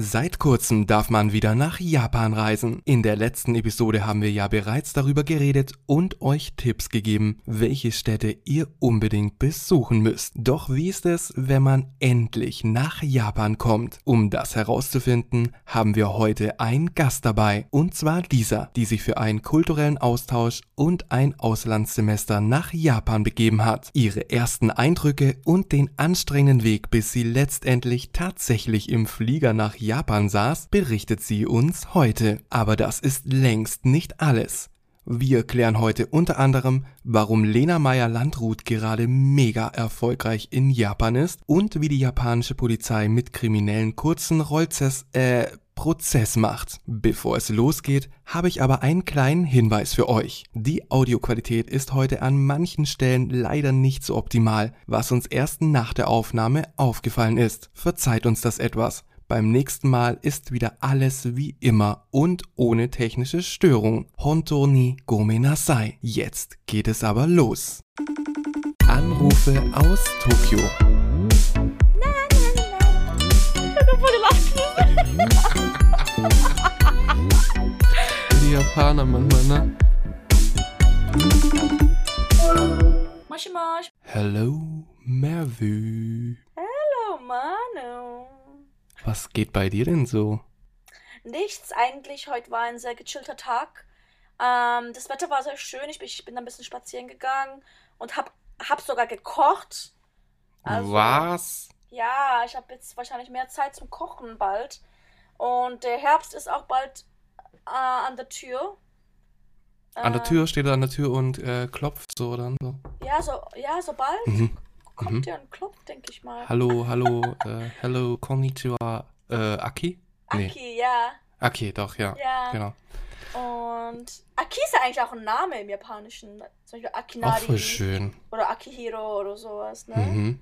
Seit kurzem darf man wieder nach Japan reisen. In der letzten Episode haben wir ja bereits darüber geredet und euch Tipps gegeben, welche Städte ihr unbedingt besuchen müsst. Doch wie ist es, wenn man endlich nach Japan kommt? Um das herauszufinden, haben wir heute einen Gast dabei. Und zwar Lisa, die sich für einen kulturellen Austausch und ein Auslandssemester nach Japan begeben hat. Ihre ersten Eindrücke und den anstrengenden Weg, bis sie letztendlich tatsächlich im Flieger nach Japan Japan saß, berichtet sie uns heute. Aber das ist längst nicht alles. Wir klären heute unter anderem, warum Lena Meyer-Landrut gerade mega erfolgreich in Japan ist und wie die japanische Polizei mit Kriminellen kurzen Rollzess, äh, Prozess macht. Bevor es losgeht, habe ich aber einen kleinen Hinweis für euch. Die Audioqualität ist heute an manchen Stellen leider nicht so optimal, was uns erst nach der Aufnahme aufgefallen ist. Verzeiht uns das etwas. Beim nächsten Mal ist wieder alles wie immer und ohne technische Störung. Honto ni gomenasai. Jetzt geht es aber los. Anrufe aus Tokio. Die Japaner manchmal, ne? Moshi Mosh. Hello, Mervü. Hallo, Manu. Was geht bei dir denn so? Nichts eigentlich. Heute war ein sehr gechillter Tag. Ähm, das Wetter war sehr schön. Ich bin, ich bin ein bisschen spazieren gegangen und hab, hab sogar gekocht. Also, Was? Ja, ich habe jetzt wahrscheinlich mehr Zeit zum Kochen bald. Und der Herbst ist auch bald äh, an der Tür. An der Äh, Tür steht er an der Tür und äh, klopft so dann so. Ja, so, ja, so bald Mhm. Kommt Mhm. ja ein Klopf, denke ich mal. Hallo, hallo, äh, hello, konnichiwa, äh, Aki? Nee, Aki, ja. Aki, doch, ja. Ja. Genau. Und Aki ist ja eigentlich auch ein Name im Japanischen. Zum Beispiel Auch Akinari voll schön. oder Akihiro oder sowas, ne? Mhm.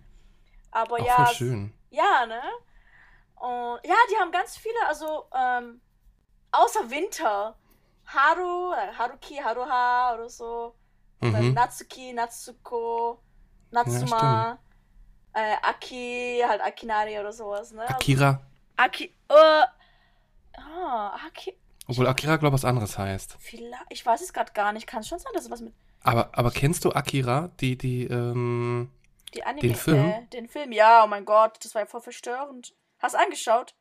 Aber Auch ja, voll schön. ja, ne? Und ja, die haben ganz viele, also ähm, außer Winter. Haru, äh, Haruki, Haruha oder so. Oder Mhm. Natsuki, Natsuko, Natsuma, äh, Aki, halt Akinari oder sowas, ne? Also, Akira. Aki, äh, ah, Aki, Obwohl Akira, glaube ich, was anderes heißt. vielleicht, ich weiß es gerade gar nicht. Kann es schon sein, dass es was mit Aber, aber kennst du Akira? Die, die, ähm, Die Anime, Den Film? Äh, den Film, ja, oh mein Gott, das war ja voll verstörend. Hast du angeschaut?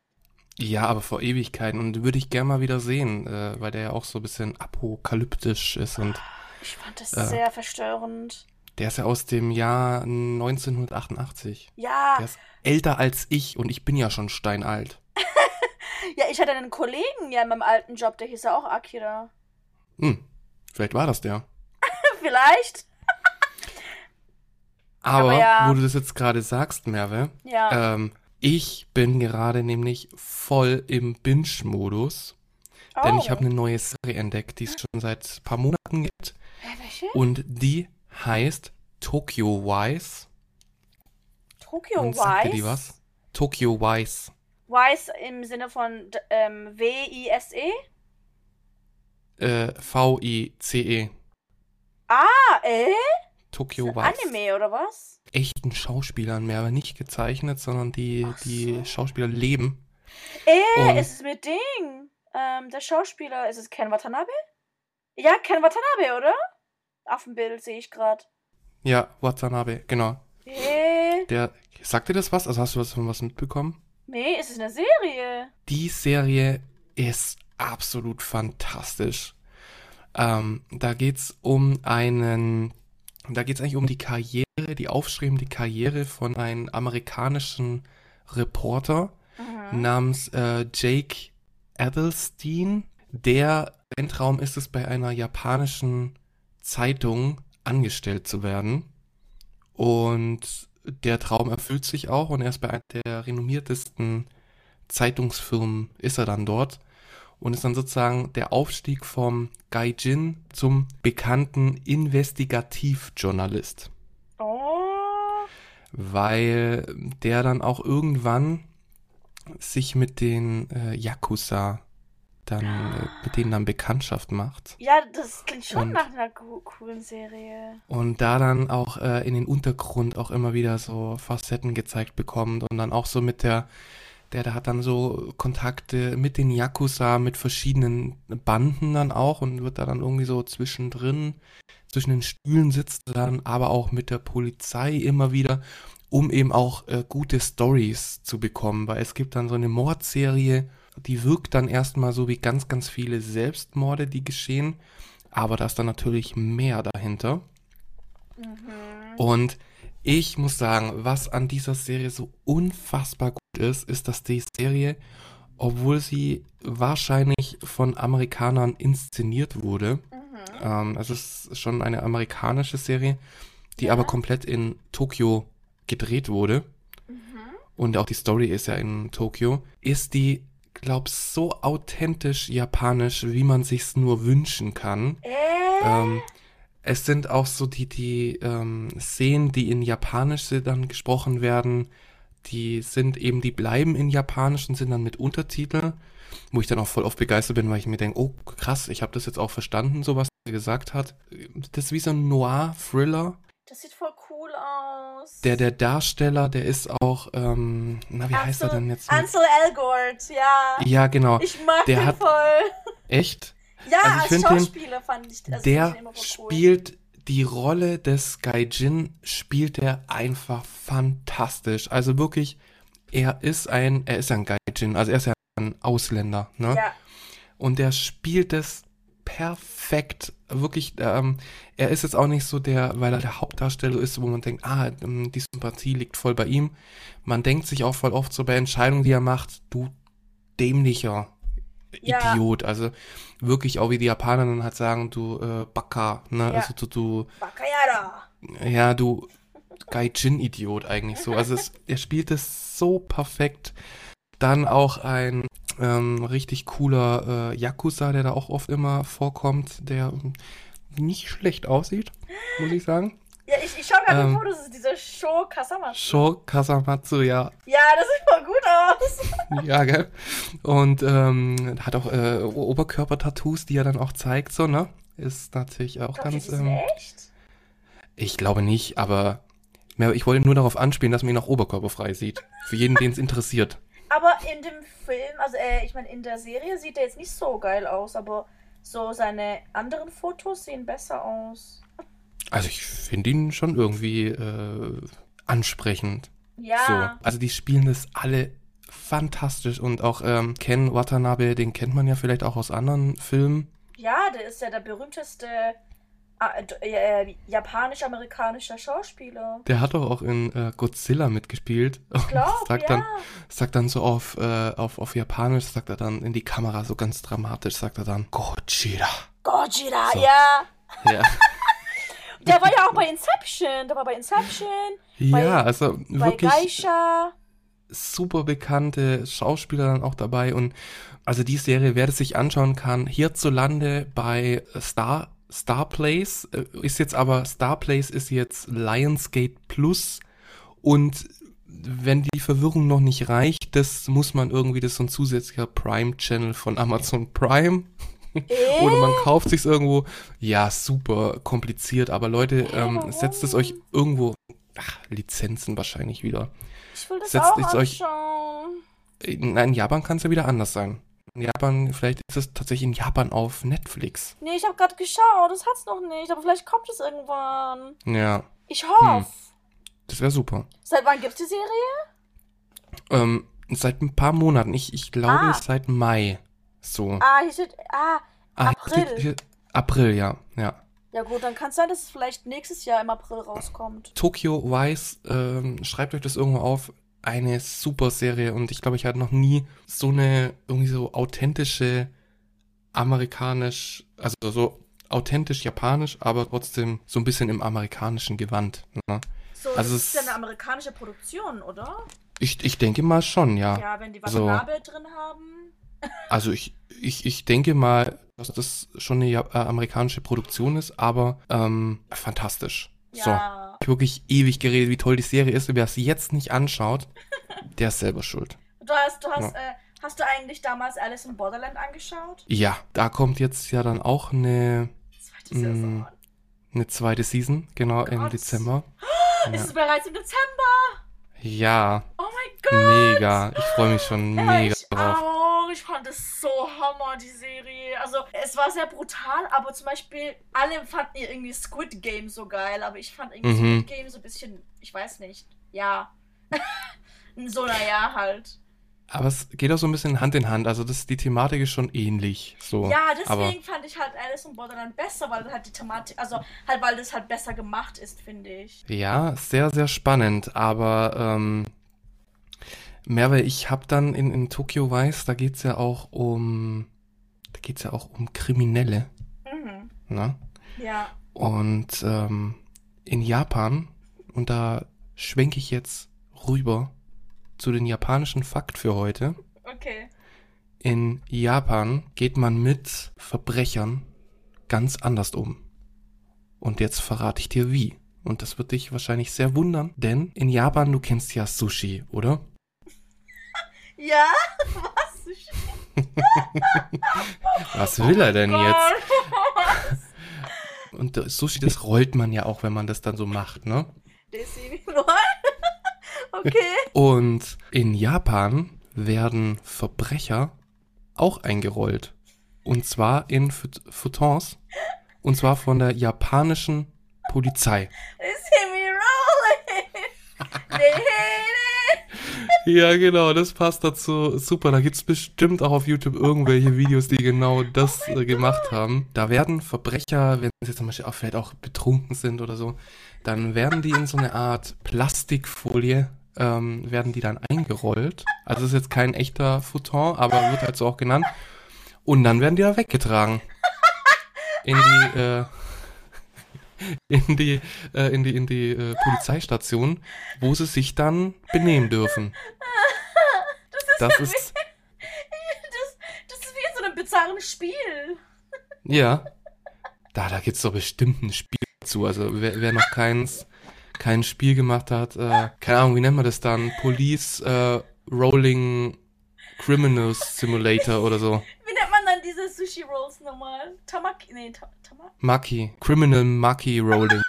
ja, aber vor Ewigkeiten. Und würde ich gerne mal wieder sehen, äh, weil der ja auch so ein bisschen apokalyptisch ist. Und Ich fand das Äh. sehr verstörend. Der ist ja aus dem Jahr 1988. Ja, Der ist älter als ich und ich bin ja schon steinalt. ja, ich hatte einen Kollegen ja in meinem alten Job, der hieß ja auch Akira. Hm, vielleicht war das der. Vielleicht? Aber, Aber ja. wo du das jetzt gerade sagst, Merve, Ja. ähm, ich bin gerade nämlich voll im Binge-Modus, denn ich Oh. habe eine neue Serie entdeckt, die es schon seit ein paar Monaten gibt Hä, welche? und die heißt Tokyo Wise. Tokyo und dir Wise? die was? Tokyo Wise. Wise im Sinne von ähm, W-I-S-E? Äh, V-I-C-E. Ah, äh? Tokyo Wise. Anime oder was? Echten Schauspielern, Merve, nicht gezeichnet, sondern die, Ach die so. Schauspieler leben. Äh, Und- es ist mit Ding. Ähm, der Schauspieler, ist es Ken Watanabe? Ja, Ken Watanabe, oder? Auf dem Bild sehe ich gerade. Ja, Watanabe, genau. Äh, Der, sagt dir das was? Also hast du was von was mitbekommen? nee, es ist eine Serie. Die Serie ist absolut fantastisch. Ähm, da geht's um einen, da geht's eigentlich um die Karriere, die aufstrebende Karriere von einem amerikanischen Reporter Mhm. namens äh, Jake Edelstein. Der ein Traum ist es, bei einer japanischen Zeitung angestellt zu werden. Und der Traum erfüllt sich auch und er ist bei einer der renommiertesten Zeitungsfirmen ist er dann dort und ist dann sozusagen der Aufstieg vom Gaijin zum bekannten Investigativjournalist, Oh. weil der dann auch irgendwann sich mit den äh, Yakuza dann äh, mit denen dann Bekanntschaft macht Ja, das klingt schon Und- nach einer co coolen Serie. und da dann auch äh, in den Untergrund auch immer wieder so Facetten gezeigt bekommt und dann auch so mit der der, der hat dann so Kontakte mit den Yakuza, mit verschiedenen Banden dann auch und wird da dann irgendwie so zwischendrin, zwischen den Stühlen sitzt dann, aber auch mit der Polizei immer wieder, um eben auch äh, gute Stories zu bekommen, weil es gibt dann so eine Mordserie, die wirkt dann erstmal so wie ganz, ganz viele Selbstmorde, die geschehen, aber da ist dann natürlich mehr dahinter. Mhm. Und ich muss sagen, was an dieser Serie so unfassbar gut ist, ist, dass die Serie, obwohl sie wahrscheinlich von Amerikanern inszeniert wurde, Mhm. ähm, also es ist schon eine amerikanische Serie, die Ja. aber komplett in Tokio gedreht wurde Mhm. und auch die Story ist ja in Tokio, ist die, glaub, so authentisch japanisch, wie man sich's nur wünschen kann. Äh? Ähm, es sind auch so die, die ähm, Szenen, die in Japanisch dann gesprochen werden, die sind eben, die bleiben in Japanisch und sind dann mit Untertitel, wo ich dann auch voll oft begeistert bin, weil ich mir denke, oh krass, ich habe das jetzt auch verstanden, so was er gesagt hat. Das ist wie so ein Noir-Thriller. das sieht voll cool aus. Der, der Darsteller, der ist auch, ähm, na, wie heißt er Ansel- denn jetzt? mit- Ansel Elgort, ja. Ja, genau. Ich mag Der den hat- voll. Echt? Ja, Also als find den- Schauspieler fand ich also der ich cool. spielt die Rolle des Gaijin, spielt er einfach fantastisch. Also wirklich, er ist ein, er ist ein Gaijin, also er ist ja ein Ausländer, ne? Ja, Und der spielt es perfekt. Wirklich, ähm, er ist jetzt auch nicht so der, weil er der Hauptdarsteller ist, wo man denkt, ah, ähm, die Sympathie liegt voll bei ihm. Man denkt sich auch voll oft so bei Entscheidungen, die er macht, du dämlicher Ja. Idiot. Also wirklich auch wie die Japaner dann halt sagen, du äh, Baka, ne? Ja. Also du, du, Bakayara. ja, du Gaijin-Idiot eigentlich so. Also es, er spielt es so perfekt. Dann auch ein ähm, richtig cooler äh, Yakuza, der da auch oft immer vorkommt, der ähm, nicht schlecht aussieht, muss ich sagen. Ja, ich, ich schau gerade Ähm, die Fotos, das ist dieser Show Kasama. Sho Kasamatsu, ja. Ja, das sieht voll gut aus. Ja, gell? Und ähm, hat auch äh, Oberkörper-Tattoos, die er dann auch zeigt, so, ne? Ist natürlich auch Glaub ganz. ist Ähm, echt? ich glaube nicht, aber ich wollte nur darauf anspielen, dass man ihn auch oberkörperfrei sieht. Für jeden, den es interessiert. Aber in dem Film, also äh, ich meine, in der Serie sieht er jetzt nicht so geil aus, aber so seine anderen Fotos sehen besser aus. Also ich finde ihn schon irgendwie äh, ansprechend. Ja. So. Also die spielen das alle fantastisch und auch ähm, Ken Watanabe, den kennt man ja vielleicht auch aus anderen Filmen. Ja, der ist ja der berühmteste äh, d- äh, japanisch-amerikanischer Schauspieler. Der hat doch auch in äh, Godzilla mitgespielt. Ich glaube, sagt ja. dann, sagt dann so auf, äh, auf, auf Japanisch, sagt er dann in die Kamera so ganz dramatisch, sagt er dann Godzilla. Gojira, So. ja. Ja, Der war ja auch bei Inception. Der war bei Inception, ja also bei wirklich Geisha. super bekannte Schauspieler dann auch dabei und also die Serie, wer das sich anschauen kann, hierzulande bei Star Star Place äh, ist jetzt aber Star Place ist jetzt Lionsgate Plus und wenn die Verwirrung noch nicht reicht, das muss man irgendwie, das ist so ein zusätzlicher Prime-Channel von Amazon Prime. Äh? Oder man kauft sich's irgendwo. Ja, super kompliziert, aber Leute, ähm, setzt es euch irgendwo. Ach, Lizenzen wahrscheinlich wieder. Ich will das Setzt auch es euch- anschauen. In, in Japan kann es ja wieder anders sein. In Japan, vielleicht ist es tatsächlich in Japan auf Netflix. Nee, ich habe gerade geschaut. Das hat's noch nicht. Aber vielleicht kommt es irgendwann. Ja, Ich hoffe. das wäre super. Seit wann gibt's die Serie? Ähm, seit ein paar Monaten, ich, ich glaube Ah. seit Mai. So. Ah, hier steht. Ah, Ah, April. Hier, hier, April, ja, ja. ja gut, dann kann es sein, dass es vielleicht nächstes Jahr im April rauskommt. Tokyo Vice, ähm, schreibt euch das irgendwo auf. Eine super Serie und ich glaube, ich hatte noch nie so eine irgendwie so authentische amerikanisch, also so authentisch japanisch, aber trotzdem so ein bisschen im amerikanischen Gewand. Ne? So, Also das es- ist ja eine amerikanische Produktion, oder? Ich, ich denke mal schon, ja. Ja, wenn die So. Watanabe drin haben. Also ich, ich, ich denke mal, dass das schon eine äh, amerikanische Produktion ist, aber ähm, fantastisch. So. Ja. Hab wirklich ewig geredet, wie toll die Serie ist. Und wer es jetzt nicht anschaut, der ist selber schuld. Du hast, du hast, Ja. äh, hast du eigentlich damals Alice in Borderland angeschaut? Ja, da kommt jetzt ja dann auch eine, Zweite Saison. Mm, eine zweite Season, genau im Gott. Dezember. Ist es bereits im Dezember? Ja, Oh mein Mega. Ich freue mich schon Ja, mega drauf. auch. Ich fand es so hammer, die Serie. Also, es war sehr brutal, aber zum Beispiel, alle fanden irgendwie Squid Game so geil, aber ich fand irgendwie Mhm. Squid Game so ein bisschen, ich weiß nicht, ja. so, naja, halt. Aber es geht auch so ein bisschen Hand in Hand. Also das, die Thematik ist schon ähnlich. So. Ja, deswegen Aber fand ich halt Alice in Borderland besser, weil halt die Thematik, also halt, weil das halt besser gemacht ist, finde ich. ja, sehr, sehr spannend. Aber ähm, Merve, ich habe dann in, in Tokyo Vice, da geht's ja auch um, da geht's ja auch um Kriminelle. Mhm. Ne? Ja. Und ähm, in Japan, und da schwenke ich jetzt rüber zu den japanischen Fakt für heute. Okay. In Japan geht man mit Verbrechern ganz anders um. Und jetzt verrate ich dir wie. Und das wird dich wahrscheinlich sehr wundern, denn in Japan, du kennst ja Sushi, oder? Ja? Was? Was will er denn jetzt? Gott. Und Sushi, das rollt man ja auch, wenn man das dann so macht, ne? Okay. Und in Japan werden Verbrecher auch eingerollt. Und zwar in Fut- Futons. Und zwar von der japanischen Polizei. They see me rolling. They. Ja, genau, das passt dazu. Super, da gibt's bestimmt auch auf YouTube irgendwelche Videos, die genau das äh, gemacht haben. Da werden Verbrecher, wenn sie zum Beispiel auch vielleicht auch betrunken sind oder so, dann werden die in so eine Art Plastikfolie, ähm, werden die dann eingerollt. Also das ist jetzt kein echter Futon, aber wird halt so auch genannt. Und dann werden die da weggetragen. In die, äh, in die, äh, in die, in die äh, Polizeistation, wo sie sich dann benehmen dürfen. Das ist, Das, das ist wie in so einem bizarren Spiel. ja. Da, da gibt's doch bestimmt ein Spiel zu. Also wer, wer noch keins, kein Spiel gemacht hat, äh, keine Ahnung, wie nennt man das dann? Police äh, Rolling Criminals Simulator oder so. Sushi Rolls nochmal? Tamaki. Nee, ta Tamaki. Maki. Criminal Maki Rolling.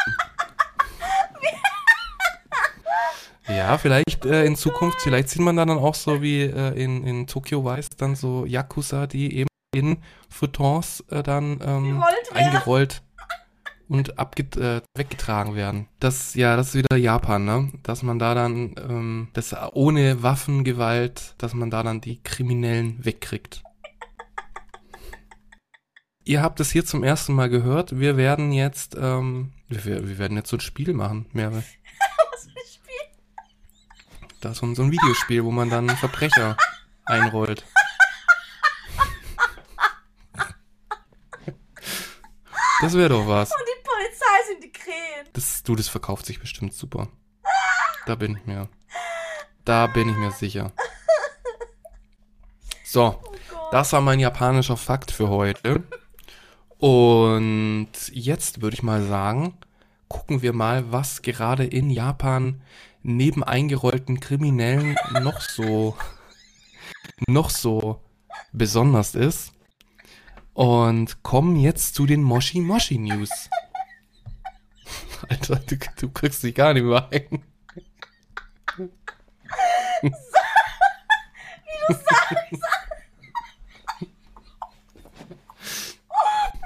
Ja, vielleicht äh, in Zukunft, vielleicht sieht man dann auch so wie äh, in, in Tokyo Vice dann so Yakuza, die eben in Futons äh, dann ähm, eingerollt und abget äh, weggetragen werden. Das, ja, das ist wieder Japan, ne? Dass man da dann, ähm, das ohne Waffengewalt, dass man da dann die Kriminellen wegkriegt. Ihr habt es hier zum ersten Mal gehört. Wir werden jetzt, ähm, wir, wir werden jetzt so ein Spiel machen, Merve. Was für ein Spiel? Das ist so ein, Videospiel, wo man dann Verbrecher einrollt. Das wäre doch was. Und die Polizei sind die Krähen. Das, du, das verkauft sich bestimmt super. Da bin ich mir. Da bin ich mir sicher. So, Oh das war mein japanischer Fakt für heute. Und jetzt würde ich mal sagen, gucken wir mal, was gerade in Japan neben eingerollten Kriminellen noch so, noch so besonders ist. Und kommen jetzt zu den Moshi Moshi News. Alter, du, du kriegst dich gar nicht mehr ein.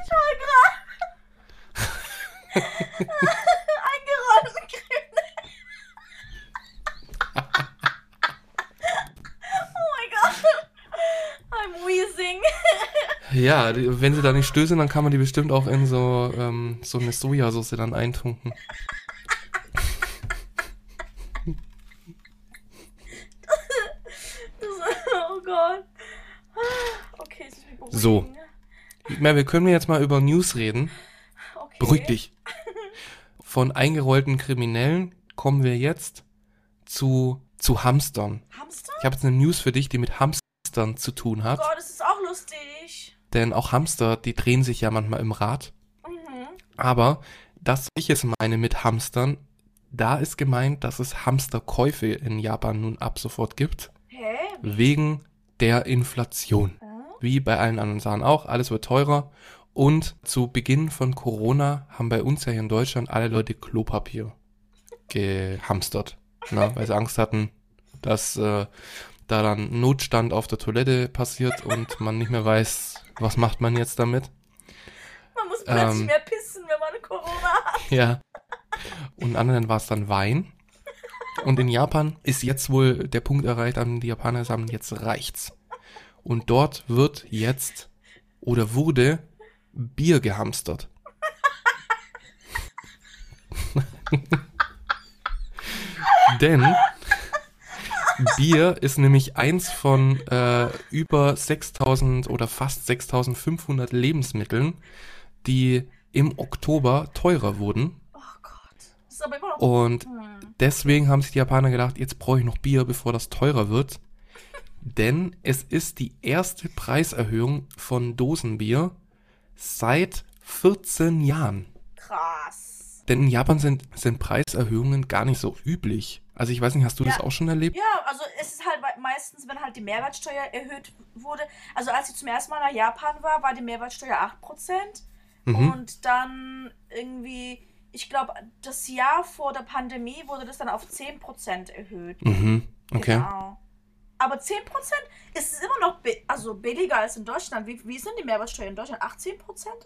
Ich war gerade. Eingerollten Krähen. oh mein Gott. I'm wheezing. Ja, wenn sie da nicht stößen, dann kann man die bestimmt auch in so, ähm, so eine Sojasauce dann eintunken. Oh. So. Mehr, wir können jetzt mal über News reden. Beruhig dich. Von eingerollten Kriminellen kommen wir jetzt zu, zu Hamstern. Hamster? Ich habe jetzt eine News für dich, die mit Hamstern zu tun Oh hat. Gott, das ist auch lustig. Denn auch Hamster, die drehen sich ja manchmal im Rad. Mhm. Aber das, was ich jetzt meine mit Hamstern, da ist gemeint, dass es Hamsterkäufe in Japan nun ab sofort gibt. Hä? Wegen der Inflation. Äh? Wie bei allen anderen Sachen auch, alles wird teurer. Und zu Beginn von Corona haben bei uns ja hier in Deutschland alle Leute Klopapier gehamstert. Na, weil sie Angst hatten, dass äh, da dann Notstand auf der Toilette passiert und man nicht mehr weiß, was macht man jetzt damit. Man muss plötzlich Ähm. mehr pissen, wenn man Corona hat. Ja. Und anderen war es dann Wein. Und in Japan ist jetzt wohl der Punkt erreicht, an die Japaner sagen, jetzt reicht's. Und dort wird jetzt oder wurde Bier gehamstert. Denn Bier ist nämlich eins von äh, über 6000 oder fast 6500 Lebensmitteln, die im Oktober teurer wurden. Oh Gott. Und Hm. deswegen haben sich die Japaner gedacht, jetzt brauche ich noch Bier, bevor das teurer wird. Denn es ist die erste Preiserhöhung von Dosenbier seit 14 Jahren. Krass. Denn in Japan sind, sind Preiserhöhungen gar nicht so üblich. Also ich weiß nicht, hast du das Ja. auch schon erlebt? Ja, also es ist halt meistens, wenn halt die Mehrwertsteuer erhöht wurde. Also als ich zum ersten Mal nach Japan war, war die Mehrwertsteuer 8%. Mhm. Und dann irgendwie, ich glaube, das Jahr vor der Pandemie wurde das dann auf 10% erhöht. Mhm. Okay. Genau. Aber 10% ist es immer noch also billiger als in Deutschland. Wie, wie ist denn die Mehrwertsteuer in Deutschland? 18%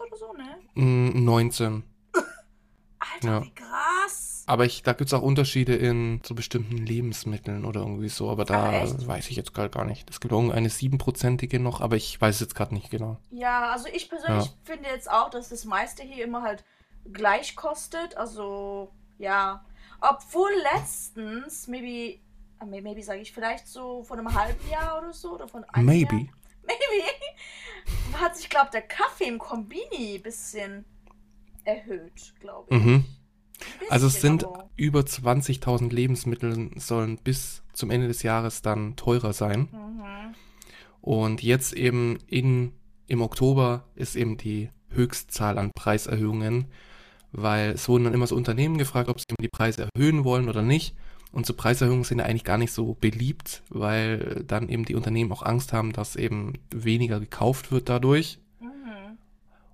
oder so, ne? Mm, 19. Alter, Ja. wie krass. Aber ich, da gibt es auch Unterschiede in so bestimmten Lebensmitteln oder irgendwie so. Aber da Ach, echt? weiß ich jetzt gerade gar nicht. Es gibt irgendeine siebenprozentige noch, aber ich weiß es jetzt gerade nicht genau. Ja, also ich persönlich Ja. finde jetzt auch, dass das meiste hier immer halt gleich kostet. Also, ja. Obwohl letztens, maybe, ah, may- maybe sage ich vielleicht so von einem halben Jahr oder so, oder von einem Maybe. Jahr. Maybe. Hat sich, glaube der Kaffee im Kombini ein bisschen erhöht, glaube ich. Mhm. Ein Also es bisschen, sind aber- über 20.000 Lebensmittel sollen bis zum Ende des Jahres dann teurer sein. Mhm. Und jetzt eben in, im Oktober ist eben die Höchstzahl an Preiserhöhungen, weil es wurden dann immer so Unternehmen gefragt, ob sie eben die Preise erhöhen wollen oder nicht. Und so Preiserhöhungen sind ja eigentlich gar nicht so beliebt, weil dann eben die Unternehmen auch Angst haben, dass eben weniger gekauft wird dadurch. Mhm.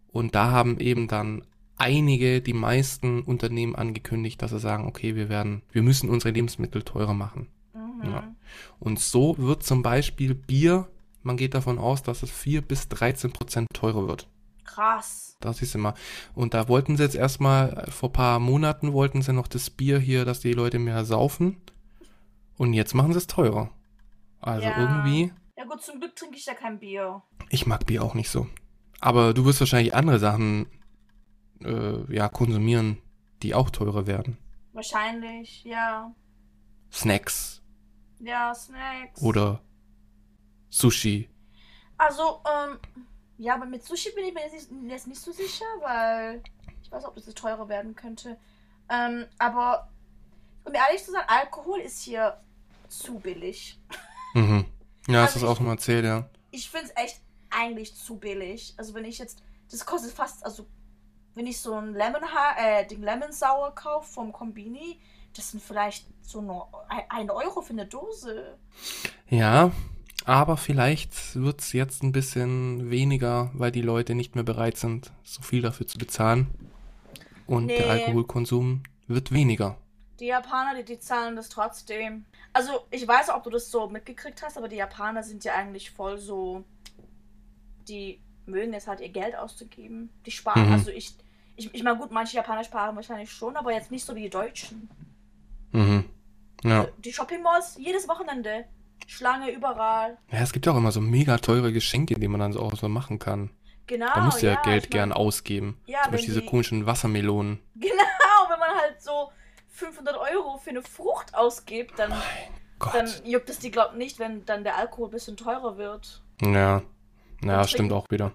Und da haben eben dann einige, die meisten Unternehmen angekündigt, dass sie sagen, okay, wir werden, wir müssen unsere Lebensmittel teurer machen. Mhm. Ja. Und so wird zum Beispiel Bier, man geht davon aus, dass es 4 bis 13 Prozent teurer wird. Krass. Das ist immer. Und da wollten sie jetzt erstmal, vor ein paar Monaten wollten sie noch das Bier hier, dass die Leute mehr saufen. Und jetzt machen sie es teurer. Also Ja. irgendwie, Ja gut, zum Glück trinke ich ja kein Bier. ich mag Bier auch nicht so. Aber du wirst wahrscheinlich andere Sachen, äh, ja, konsumieren, die auch teurer werden. Wahrscheinlich, ja. Snacks Ja, Snacks. oder Sushi. Also, ähm, ja, aber mit Sushi bin ich mir jetzt nicht, so sicher, weil ich weiß, ob das teurer werden könnte. Ähm, aber um ehrlich zu sein, Alkohol ist hier zu billig. Mhm. Ja, Also das auch ich- mal erzählt, ja. Ich finde es echt eigentlich zu billig. Also wenn ich jetzt, das kostet fast, also wenn ich so ein Lemon, äh, den Lemon Sour kaufe vom Kombini, das sind vielleicht so nur ein Euro für eine Dose. Ja, aber vielleicht wird's jetzt ein bisschen weniger, weil die Leute nicht mehr bereit sind, so viel dafür zu bezahlen. Und der Nee. Alkoholkonsum wird weniger. Die Japaner, die, die zahlen das trotzdem. Also, ich weiß, ob du das so mitgekriegt hast, aber die Japaner sind ja eigentlich voll so. Die mögen es halt, ihr Geld auszugeben. Die sparen. Mhm. Also, ich. Ich, ich meine, gut, manche Japaner sparen wahrscheinlich schon, aber jetzt nicht so wie die Deutschen. Mhm. Ja. Die Shopping Malls, jedes Wochenende. Schlange überall. ja, es gibt ja auch immer so mega teure Geschenke, die man dann so auch so machen kann. Genau. Da musst du ja, Geld ich gern mein, ausgeben. Ja, Zum Beispiel wenn diese die- komischen Wassermelonen. Genau, wenn man halt so 500 Euro für eine Frucht ausgibt, dann, dann juckt es die, glaub nicht, wenn dann der Alkohol ein bisschen teurer wird. ja. Ja, Und stimmt auch wieder.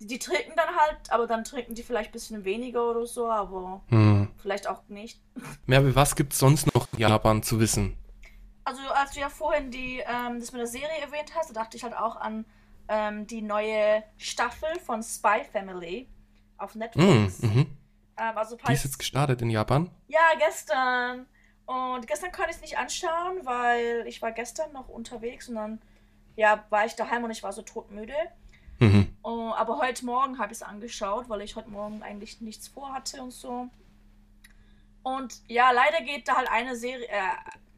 Die, die trinken dann halt, aber dann trinken die vielleicht ein bisschen weniger oder so, aber Hm. vielleicht auch nicht. Merve, was gibt's sonst noch in Japan zu wissen? Also als du ja vorhin die, ähm, das mit der Serie erwähnt hast, da dachte ich halt auch an ähm, die neue Staffel von Spy Family auf Netflix. mhm. Ähm, also Die ist jetzt gestartet in Japan. Ja, gestern. Und gestern konnte ich es nicht anschauen, weil ich war gestern noch unterwegs und dann ja, war ich daheim und ich war so todmüde. Mhm. Oh, aber heute Morgen habe ich es angeschaut, weil ich heute Morgen eigentlich nichts vorhatte und so. Und ja, leider geht da halt eine Serie, äh,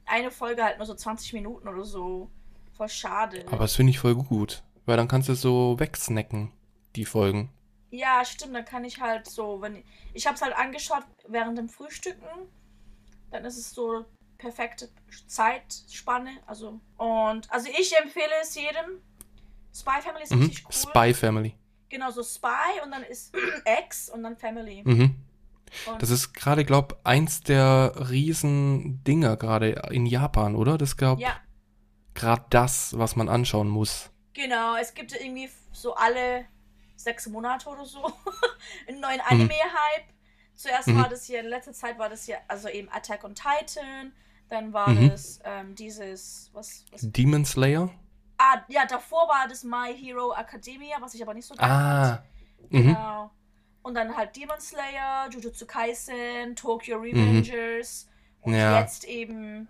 eine Folge halt nur so 20 Minuten oder so. Voll schade. Aber das finde ich voll gut. Weil dann kannst du so wegsnacken, die Folgen. Ja, stimmt, dann kann ich halt so, wenn ich, ich habe es halt angeschaut während dem Frühstücken, dann ist es so perfekte Zeitspanne, also und also ich empfehle es jedem. Spy Family ist Mhm. richtig cool. Spy Family. Genau, so Spy und dann ist X und dann Family. Mhm. Und Das ist gerade, glaub, eins der riesen Dinger gerade in Japan, oder? Das glaub ja, gerade das, was man anschauen muss. genau, es gibt irgendwie so alle sechs Monate oder so einen neuen Mhm. Anime-Hype. Zuerst Mhm. war das hier, in letzter Zeit war das hier, also eben Attack on Titan, dann war Mhm. das ähm, dieses, was, was Demon Slayer? Ah, ja, davor war das My Hero Academia, was ich aber nicht so geil Ah. fand. Mhm. Genau. Und dann halt Demon Slayer, Jujutsu Kaisen, Tokyo Revengers und Mhm. Ja. jetzt eben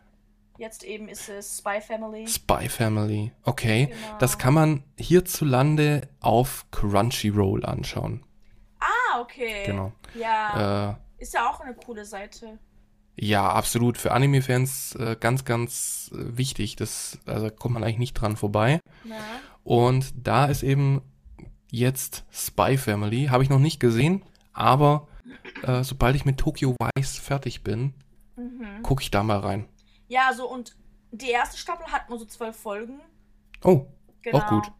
jetzt eben ist es Spy Family. Spy Family. Okay. Genau. Das kann man hierzulande auf Crunchyroll anschauen. Ah, okay. Genau. Ja, Äh, ist ja auch eine coole Seite. ja, absolut. Für Anime-Fans äh, ganz, ganz äh, wichtig. Das, also kommt man eigentlich nicht dran vorbei. Ne? Und da ist eben jetzt Spy Family. Habe ich noch nicht gesehen, aber äh, sobald ich mit Tokyo Vice fertig bin, Mhm. gucke ich da mal rein. Ja, so und die erste Staffel hat nur so zwölf Folgen. Oh, Genau. Auch gut.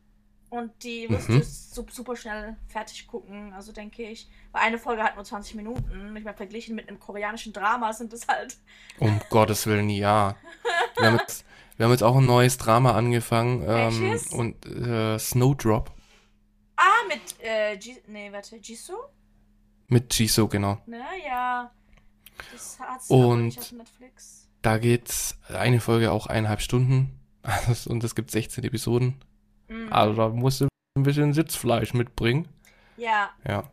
Und die wirst Mhm. du su- super schnell fertig gucken, also denke ich. Weil eine Folge hat nur 20 Minuten. Ich meine, verglichen mit einem koreanischen Drama sind das halt. um Gottes Willen, ja. Wir haben jetzt, wir haben jetzt auch ein neues Drama angefangen. Ähm, und äh, Snowdrop Ah, mit, äh, nee, warte, Jisoo? mit Jisoo, genau. Ne, ja. Das hat's Und- auf Netflix. Da geht's eine Folge auch eineinhalb Stunden. Und es gibt 16 Episoden. Mhm. Also da musst du ein bisschen Sitzfleisch mitbringen. Ja, Ja.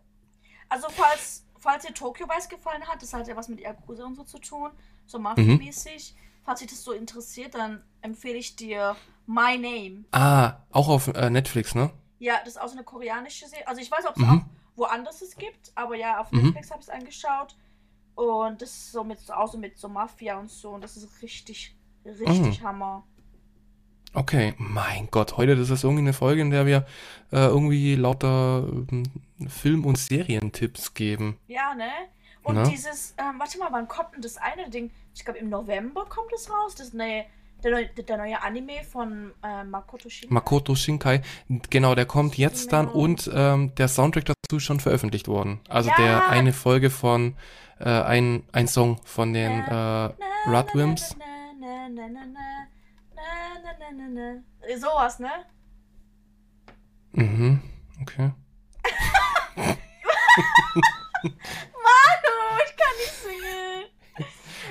also falls, falls dir Tokyo Vice gefallen hat, das hat ja was mit Yakuza und so zu tun, so Mhm. Mafia-mäßig. Falls dich das so interessiert, dann empfehle ich dir My Name. Ah, auch auf äh, Netflix, ne? Ja, das ist auch so eine koreanische Serie. Also ich weiß, ob es Mhm. auch woanders es gibt, aber ja, auf Mhm. Netflix habe ich es angeschaut. Und das ist so mit so auch so mit so Mafia und so. Und das ist richtig, richtig Mhm. Hammer. Okay, mein Gott, heute das ist irgendwie eine Folge, in der wir äh, irgendwie lauter ähm, Film- und Serientipps geben. Ja, ne? Und Ne? dieses, ähm, warte mal, wann kommt denn das eine Ding? Ich glaube, im November kommt es raus. Das neue, der, neue, der neue Anime von äh, Makoto Shinkai. Makoto Shinkai, genau, der kommt jetzt dann und ähm, der Soundtrack dazu ist schon veröffentlicht worden. Also ja. der eine Folge von, äh, ein, ein Song von den äh, Rudwimps. Sowas, ne? Mhm, okay. Manu, ich kann nicht singen.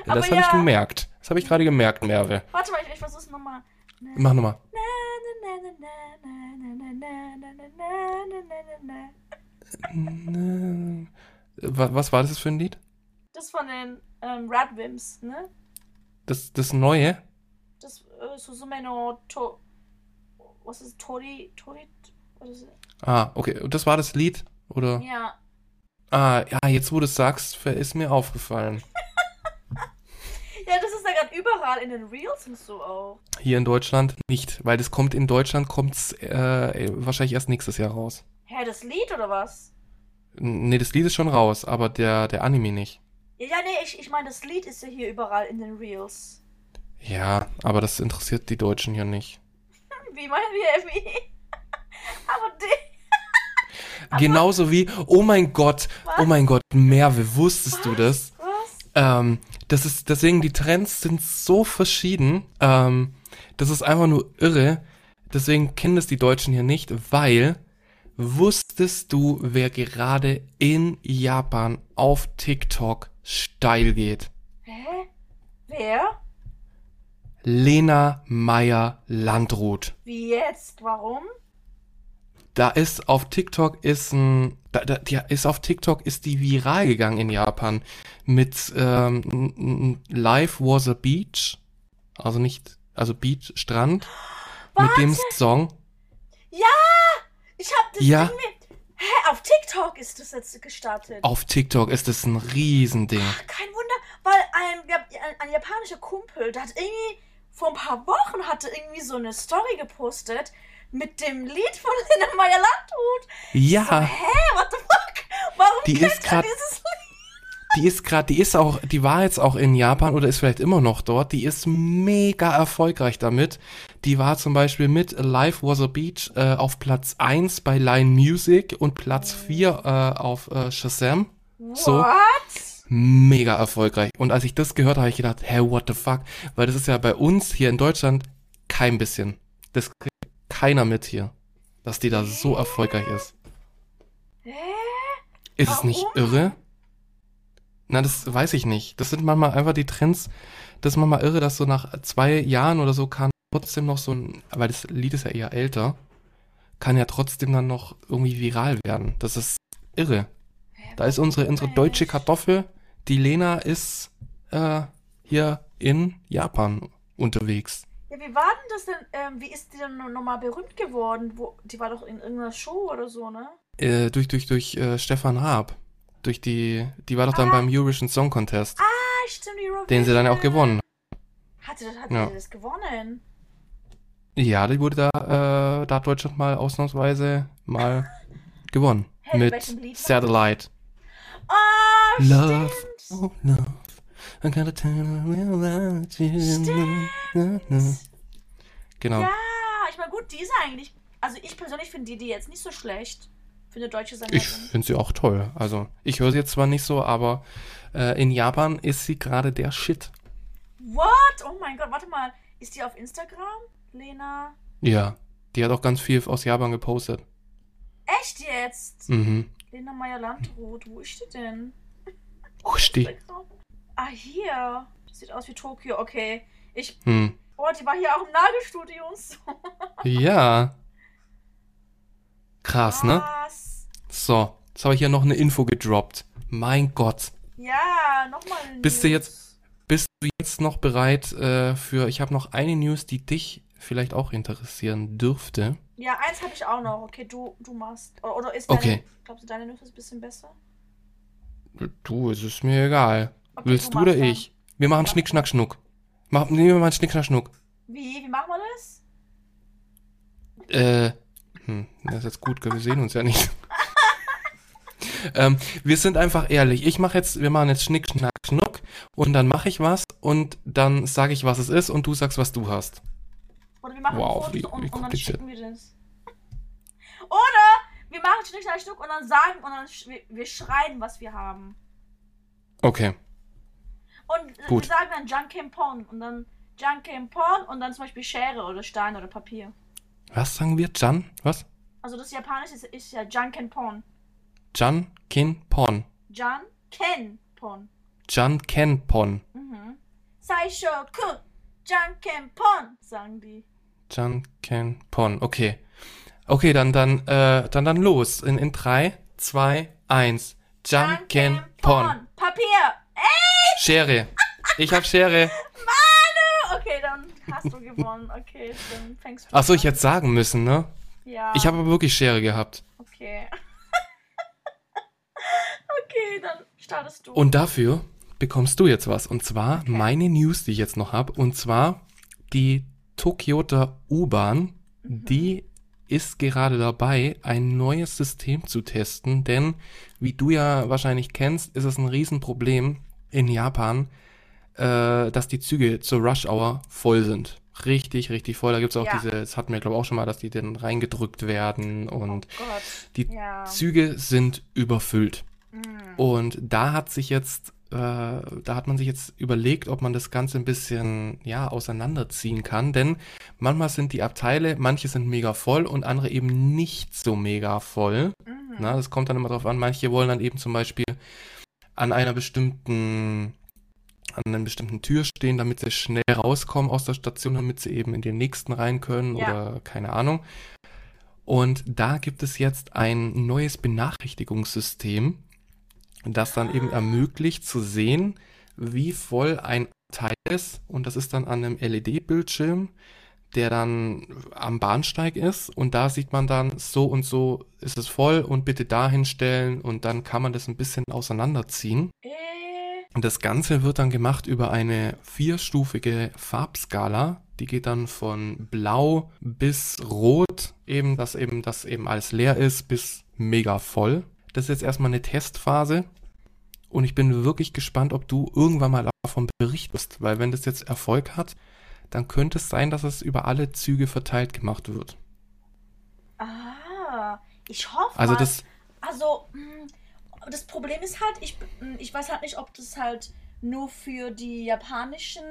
Das habe ja. ich gemerkt. Das habe ich gerade gemerkt, Merve. Warte mal, ich, ich versuch's nochmal. Mach nochmal. Wa- Was war das für ein Lied? Das von den ähm, Radwims, ne? Das, das neue? Das äh, Suzume no to was ist Tori Tori was ist es? Ah, okay. Und das war das Lied? Oder? Ja. Ah, ja, jetzt wo du es sagst, ist mir aufgefallen. Ja, das ist gerade überall in den Reels und so auch. Hier in Deutschland nicht, weil das kommt in Deutschland kommt's äh, wahrscheinlich erst nächstes Jahr raus. Hä, das Lied oder was? Nee, das Lied ist schon raus, aber der, der Anime nicht. Ja, nee, ich, ich meine, das Lied ist ja hier überall in den Reels. Ja, aber das interessiert die Deutschen hier nicht. Wie meinen wir, wie? Aber die. Genauso wie, oh mein Gott, oh mein Gott, Merve, wusstest du das? Ähm, das ist, deswegen, die Trends sind so verschieden. Ähm, das ist einfach nur irre. Deswegen kennen das die Deutschen hier nicht, weil wusstest du, wer gerade in Japan auf TikTok steil geht? Hä? Wer? Lena Meyer Landrut. Wie jetzt? Warum? Da ist auf TikTok ist ein, da, da, die ist auf TikTok ist die viral gegangen in Japan mit ähm, Life was a Beach, also nicht, also Beach Strand mit dem Song. Ja! Ich hab das Ja. Ding mit. Hä, auf TikTok ist das jetzt gestartet. Auf TikTok ist es ein Riesending. Kein Wunder, weil ein, ein, ein japanischer Kumpel, der hat irgendwie vor ein paar Wochen hatte irgendwie so eine Story gepostet mit dem Lied von Lena Meyer Landrut. Ja. So, hä, what the fuck? Warum Die kennt ist grad- dieses Lied? Die ist gerade, die ist auch, die war jetzt auch in Japan oder ist vielleicht immer noch dort. Die ist mega erfolgreich damit. Die war zum Beispiel mit Life Was a Beach äh, auf Platz 1 bei Line Music und Platz 4 äh, auf äh, Shazam. So. What? Mega erfolgreich. Und als ich das gehört habe, habe ich gedacht, hey, what the fuck? Weil das ist ja bei uns hier in Deutschland kein bisschen. Das keiner mit hier. Dass die da so erfolgreich ist. Ist es nicht irre? Na, das weiß ich nicht. Das sind manchmal einfach die Trends. Das ist manchmal irre, dass so nach zwei Jahren oder so kann trotzdem noch so ein, weil das Lied ist ja eher älter, kann ja trotzdem dann noch irgendwie viral werden. Das ist irre. Da ist unsere, unsere deutsche? Kartoffel, die Lena ist äh, hier in Japan unterwegs. Ja, wie war denn das denn? Ähm, wie ist die denn nochmal berühmt geworden? Wo, die war doch in irgendeiner Show oder so, ne? Äh, durch durch, durch äh, Stefan Raab. Durch die, die war doch dann Ah. beim Eurovision Song Contest, Ah, stimmt, die Eurovision. den sie dann ja auch gewonnen Hatte, das- hatte Ja. das gewonnen? Ja, die wurde da, äh, da hat Deutschland mal ausnahmsweise mal gewonnen. Hey, mit Satellite. Oh, Love. stimmt. Oh, love. I gotta tell you about you. Genau. Ja, ich meine, gut, die ist eigentlich. Also, ich persönlich finde die, die jetzt nicht so schlecht. Für eine deutsche Ich Sängerin. finde sie auch toll. Also, ich höre sie jetzt zwar nicht so, aber äh, in Japan ist sie gerade der Shit. What? Oh mein Gott, warte mal. Ist die auf Instagram? Lena? Ja. Die hat auch ganz viel aus Japan gepostet. Echt jetzt? Mhm. Lena Meyer-Landrut, wo ist die denn? Husti. Ah, hier. Sieht aus wie Tokio, okay. Ich. Hm. Oh, die war hier auch im Nagelstudio und so. Ja. Krass, ne? Was? So, jetzt habe ich hier noch eine Info gedroppt. Mein Gott. Ja, nochmal. Bist du jetzt- Bist du jetzt noch bereit äh, für, ich habe noch eine News, die dich vielleicht auch interessieren dürfte. Ja, eins habe ich auch noch. Okay, du, du machst. Oder, oder ist deine, Okay. Glaubst du, deine News ist ein bisschen besser? Du, es ist mir egal. Okay, Willst du oder dann. ich? Wir machen Schnick, Schnack, Schnuck. Mach, nehmen wir mal Schnick, Schnack, Schnuck. Wie? Wie machen wir das? Äh, hm, das ist jetzt gut, wir sehen uns ja nicht. ähm, wir sind einfach ehrlich. Ich mache jetzt, wir machen jetzt Schnick, Schnack, Schnuck und dann mache ich was und dann sage ich, was es ist und du sagst, was du hast. Oder wir machen Wow, Fotos wie- und, wie und dann kompliziert. schicken wir das. Oder wir machen Schnick, Schnack, Schnuck und dann sagen und dann sch wir, wir schreiben, was wir haben. Okay. Und Gut. sagen dann Junkin Pon und dann Junkin Pon und dann zum Beispiel Schere oder Stein oder Papier. Was sagen wir? Jan? Was? Also das Japanische ist, ist ja Junkin Pon. Jan, Kin, Pon. Jan Ken Pon. Jan, Ken, Pon. Mhm. Saishoku Junkin Pon, sagen die. Jan, Ken, Pon. Okay. Okay, dann, dann, äh, dann, dann los. In, in drei, zwei, eins. Jan, Ken, Pon. Papier. Schere. Ich hab Schere. Okay, dann hast du gewonnen. Okay, dann fängst du Ach so, ich hätte sagen müssen, ne? Ja. Ich habe aber wirklich Schere gehabt. Okay. okay, dann startest du. Und dafür bekommst du jetzt was. Und zwar meine News, die ich jetzt noch habe. Und zwar die Tokioter U-Bahn, die ist gerade dabei, ein neues System zu testen. Denn, wie du ja wahrscheinlich kennst, ist es ein Riesenproblem in Japan, äh, dass die Züge zur Rush Hour voll sind. Richtig, richtig voll. Da gibt es auch Ja. diese, das hatten wir glaube ich auch schon mal, dass die dann reingedrückt werden und oh Gott. die Ja. Züge sind überfüllt. Mm. Und da hat sich jetzt, äh, da hat man sich jetzt überlegt, ob man das Ganze ein bisschen, ja, auseinanderziehen kann. Denn manchmal sind die Abteile, manche sind mega voll und andere eben nicht so mega voll. Mhm. Na, das kommt dann immer drauf an. Manche wollen dann eben zum Beispiel an einer bestimmten, an einer bestimmten Tür stehen, damit sie schnell rauskommen aus der Station, damit sie eben in den nächsten rein können Ja. oder keine Ahnung. Und da gibt es jetzt ein neues Benachrichtigungssystem, das dann eben ermöglicht zu sehen, wie voll ein Teil ist. Und das ist dann an einem LED-Bildschirm, der dann am Bahnsteig ist. Und da sieht man dann, so und so ist es voll und bitte dahin stellen. Und dann kann man das ein bisschen auseinanderziehen. Äh, Und das Ganze wird dann gemacht über eine vierstufige Farbskala. Die geht dann von blau bis rot, eben, dass eben das eben alles leer ist, bis mega voll. Das ist jetzt erstmal eine Testphase. Und ich bin wirklich gespannt, ob du irgendwann mal davon berichtest. Weil wenn das jetzt Erfolg hat, dann könnte es sein, dass es über alle Züge verteilt gemacht wird. Ah, ich hoffe Also mal. das, Also, mh, das Problem ist halt, ich, mh, ich weiß halt nicht, ob das halt nur für die japanischen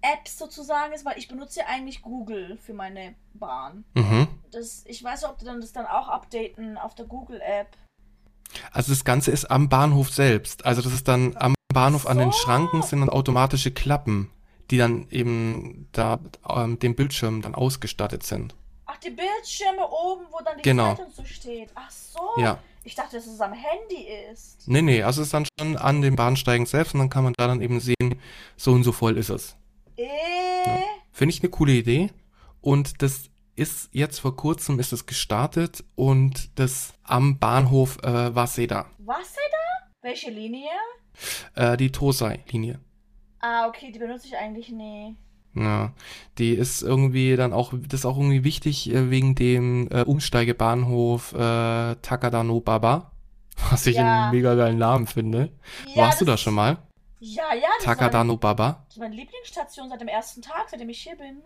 Apps sozusagen ist, weil ich benutze ja eigentlich Google für meine Bahn. mhm. Das, ich weiß nicht, ob die dann das dann auch updaten auf der Google-App. Also das Ganze ist am Bahnhof selbst. Also das ist dann am Bahnhof an den So. Schranken sind dann automatische Klappen, die dann eben da ähm, dem Bildschirm dann ausgestattet sind. Ach, die Bildschirme oben, wo dann die Genau. Zeit und so steht. Ach so. Ja. Ich dachte, dass es am Handy ist. Nee, nee, also es ist dann schon an den Bahnsteigen selbst und dann kann man da dann eben sehen, so und so voll ist es. Äh, Finde ich eine coole Idee. Und das ist jetzt vor kurzem ist es gestartet und das am Bahnhof äh, Waseda, was ist da? Welche Linie? äh, die Tosei-Linie. Ah, okay, die benutze ich eigentlich nie. Ja, die ist irgendwie dann auch, das ist auch irgendwie wichtig äh, wegen dem äh, Umsteigebahnhof äh, Takadano Baba, was ich Ja. einen mega geilen Namen finde. Ja, Warst du da schon mal? Ja, ja, das Takadano Baba? das ist meine Lieblingsstation seit dem ersten Tag, seitdem ich hier bin.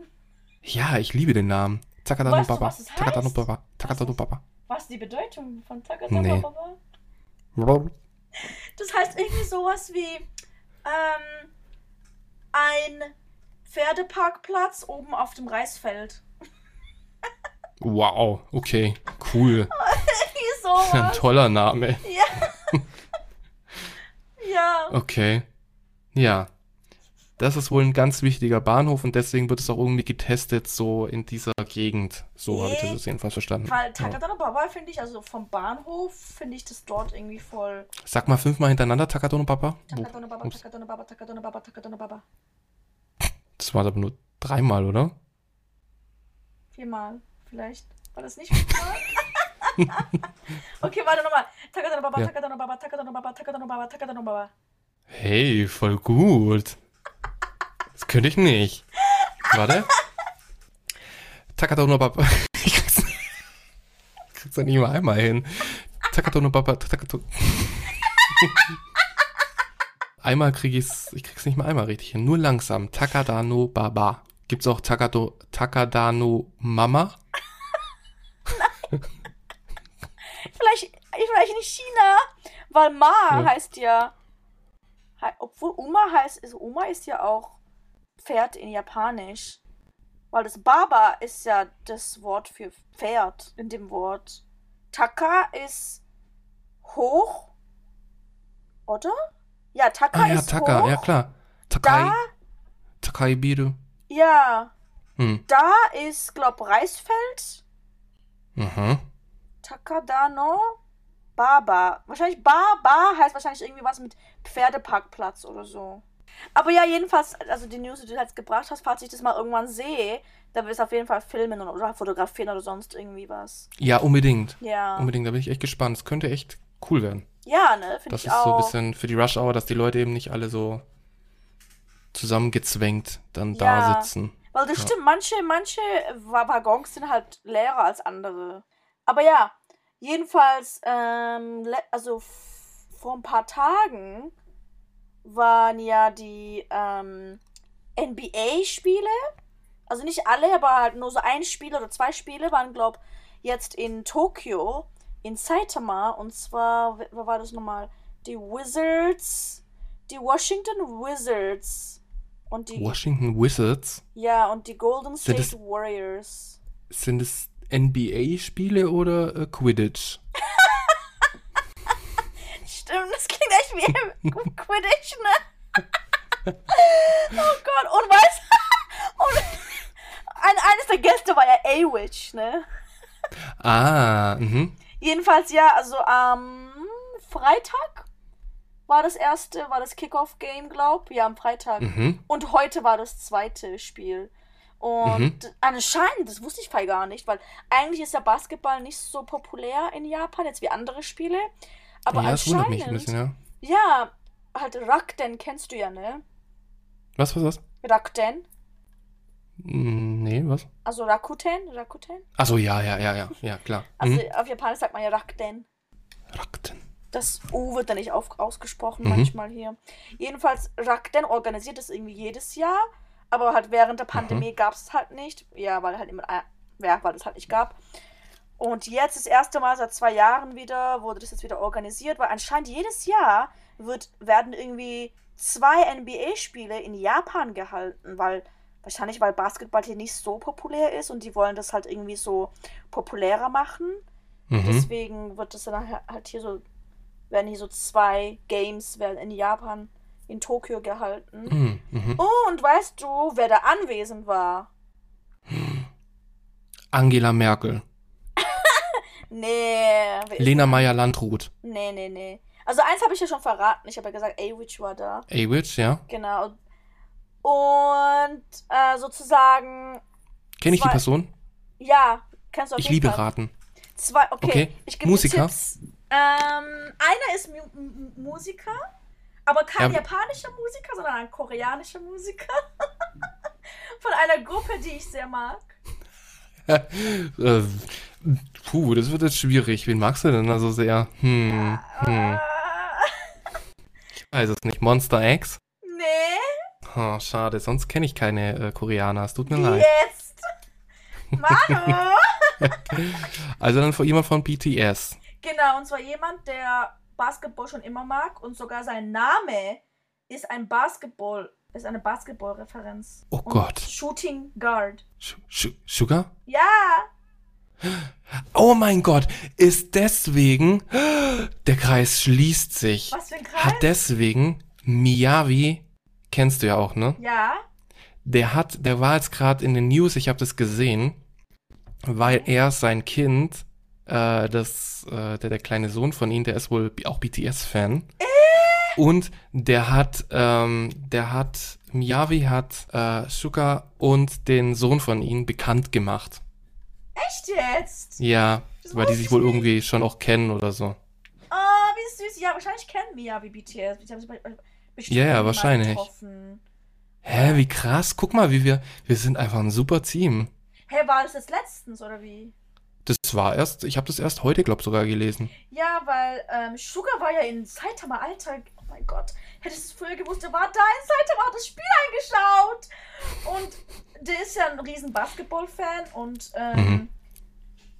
Ja, ich liebe den Namen. Takadano Weißt du, Baba. was es Takadano? Baba. Takadano Baba. Was ist die Bedeutung von Takadano Nee. Baba? Das heißt irgendwie sowas wie ähm, ein Pferdeparkplatz oben auf dem Reisfeld. Wow, okay, cool. Wie Ein toller Name. ja. ja. Okay. Ja. Das ist wohl ein ganz wichtiger Bahnhof und deswegen wird es auch irgendwie getestet, so in dieser Gegend. So habe ich das Nee. jedenfalls verstanden. Weil Ja. Takadano Baba finde ich, also vom Bahnhof finde ich das dort irgendwie voll. Sag mal fünfmal hintereinander Takatono Papa. Wo- Takadano Baba, ups. Takadano Baba, Takadano Baba, Takadano Baba. Das war aber nur dreimal, oder? Viermal, vielleicht. War das nicht fünfmal? okay, warte nochmal. Takadano Baba, Ja. Takadano Baba, Takadano Baba, Takadano Baba, Takadano Baba. Hey, voll gut. Könnte ich nicht. Warte. Takatono Papa. Ich krieg's, ich krieg's ja nicht mal einmal hin. Takatono Papa. Takato. Einmal krieg ich's, ich krieg's nicht mal einmal richtig hin. Nur langsam. Takadano Baba. Gibt's auch Takado, Takadano Mama? Vielleicht, vielleicht in China, weil Ma Ja. heißt ja. Obwohl Oma heißt, ist, Oma ist ja auch Pferd in Japanisch. Weil das Baba ist ja das Wort für Pferd in dem Wort. Taka ist hoch. Oder? Ja, Taka Ah ja, ist Taka, hoch. ja klar. Takai. Da, Takai Biru. ja, Hm. da ist, glaub, Reisfeld. Mhm. Takadano Baba. Wahrscheinlich Baba heißt wahrscheinlich irgendwie was mit Pferdeparkplatz oder so. Aber ja, jedenfalls, also die News, die du jetzt gebracht hast, falls ich das mal irgendwann sehe, dann will ich es auf jeden Fall filmen oder- fotografieren oder sonst irgendwie was. Ja, unbedingt. Ja. Unbedingt, da bin ich echt gespannt. Es könnte echt cool werden. Ja, ne, finde Das ich ist so ein auch. bisschen für die Rush Hour, dass die Leute eben nicht alle so zusammengezwängt dann Ja. da sitzen. Weil das Ja. stimmt, manche, manche Wa- Waggons sind halt leerer als andere. Aber ja, jedenfalls, ähm, also vor ein paar Tagen waren ja die ähm, NBA-Spiele. Also nicht alle, aber halt nur so ein Spiel oder zwei Spiele waren, glaub, jetzt in Tokio, in Saitama. Und zwar, wo war das nochmal? Die Wizards, die Washington Wizards. Und die Washington Wizards, ja, und die Golden Sind State es- Warriors. sind es NBA-Spiele oder äh, Quidditch? Stimmt, das klingt echt wie Quidditch, ne? oh Gott, und weißt und ein, eines der Gäste war ja A-Witch, ne? Ah, mhm. Jedenfalls, ja, also am Freitag war das erste, war das Kickoff-Game, glaub. Ja, am Freitag. Mhm. Und heute war das zweite Spiel. Und Mhm. anscheinend, das wusste ich voll gar nicht, weil eigentlich ist ja Basketball nicht so populär in Japan, jetzt wie andere Spiele. Aber ja, das wundert mich ein bisschen, ja. ja, halt Rakuten kennst du ja, ne? Was, was, was? Rakuten. Hm, Nee, was? Also Rakuten, Rakuten. Achso, ja, ja, ja, ja, ja, klar. Also Mhm. auf Japanisch sagt man ja Rakuten. Rakuten. Das U wird dann nicht auf, ausgesprochen Mhm. manchmal hier. Jedenfalls, Rakuten organisiert das irgendwie jedes Jahr, aber halt während der Mhm. Pandemie gab es halt nicht. Ja, weil halt immer, ja, weil es halt nicht gab. Und jetzt das erste Mal seit zwei Jahren wieder wurde das jetzt wieder organisiert, weil anscheinend jedes Jahr wird, werden irgendwie zwei NBA-Spiele in Japan gehalten, weil wahrscheinlich weil Basketball hier nicht so populär ist und die wollen das halt irgendwie so populärer machen. Mhm. Deswegen wird das dann halt- halt hier so, werden hier so zwei Games werden in Japan, in Tokio gehalten. Mhm. Mhm. Und weißt du, wer da anwesend war? Angela Merkel. Nee. Lena Meyer-Landrut. Nee, nee, nee. Also eins habe ich ja schon verraten. Ich habe ja gesagt, A-Witch war da. A-Witch, ja. Genau. Und äh, sozusagen, Kenne ich die Person? ja, kannst du auf Ich liebe Fall. raten. Zwei, okay. Okay. Ich gebe Musiker? Tipps. Ähm, einer ist Mu M Musiker, aber kein Ja. japanischer Musiker, sondern ein koreanischer Musiker. Von einer Gruppe, die ich sehr mag. Äh, puh, das wird jetzt schwierig. Wen magst du denn also sehr? Hm, hm. Ich weiß es nicht. Monster X? nee, Oh, schade, sonst kenne ich keine äh, Koreaner. Es tut mir leid. jetzt. Manu! Also dann von jemand von BTS. genau, und zwar jemand, der Basketball schon immer mag und sogar sein Name ist ein Basketball, ist eine Basketball-Referenz. Oh Und Gott. Shooting Guard. Sch Sch Sugar? Ja, Oh mein Gott, ist deswegen, der Kreis schließt sich. was für ein Kreis? Hat deswegen Miyavi, kennst du ja auch, ne? ja, Der hat, der war jetzt gerade in den News, ich habe das gesehen, weil er sein Kind, äh, das, äh, der, der kleine Sohn von ihm, der ist wohl auch BTS-Fan. Und der hat, ähm, der hat, Miyavi hat äh, Suga und den Sohn von ihm bekannt gemacht. echt jetzt? Ja, Das weil die sich ich wohl nicht. irgendwie schon auch kennen oder so. Oh, wie süß. Ja, wahrscheinlich kennen wie BTS. Ja, ja, wahrscheinlich. getroffen. Hä, wie krass. Guck mal, wie wir, wir sind einfach ein super Team. Hä, war das jetzt letztens oder wie? Das war erst, ich habe das erst heute, glaub sogar gelesen. Ja, weil ähm, Sugar war ja in Saitama Alter. Mein Gott. Hättest du es früher gewusst, der war da in Saitama, hat das Spiel eingeschaut. Und der ist ja ein riesen Basketball-Fan. Und ähm, Mhm.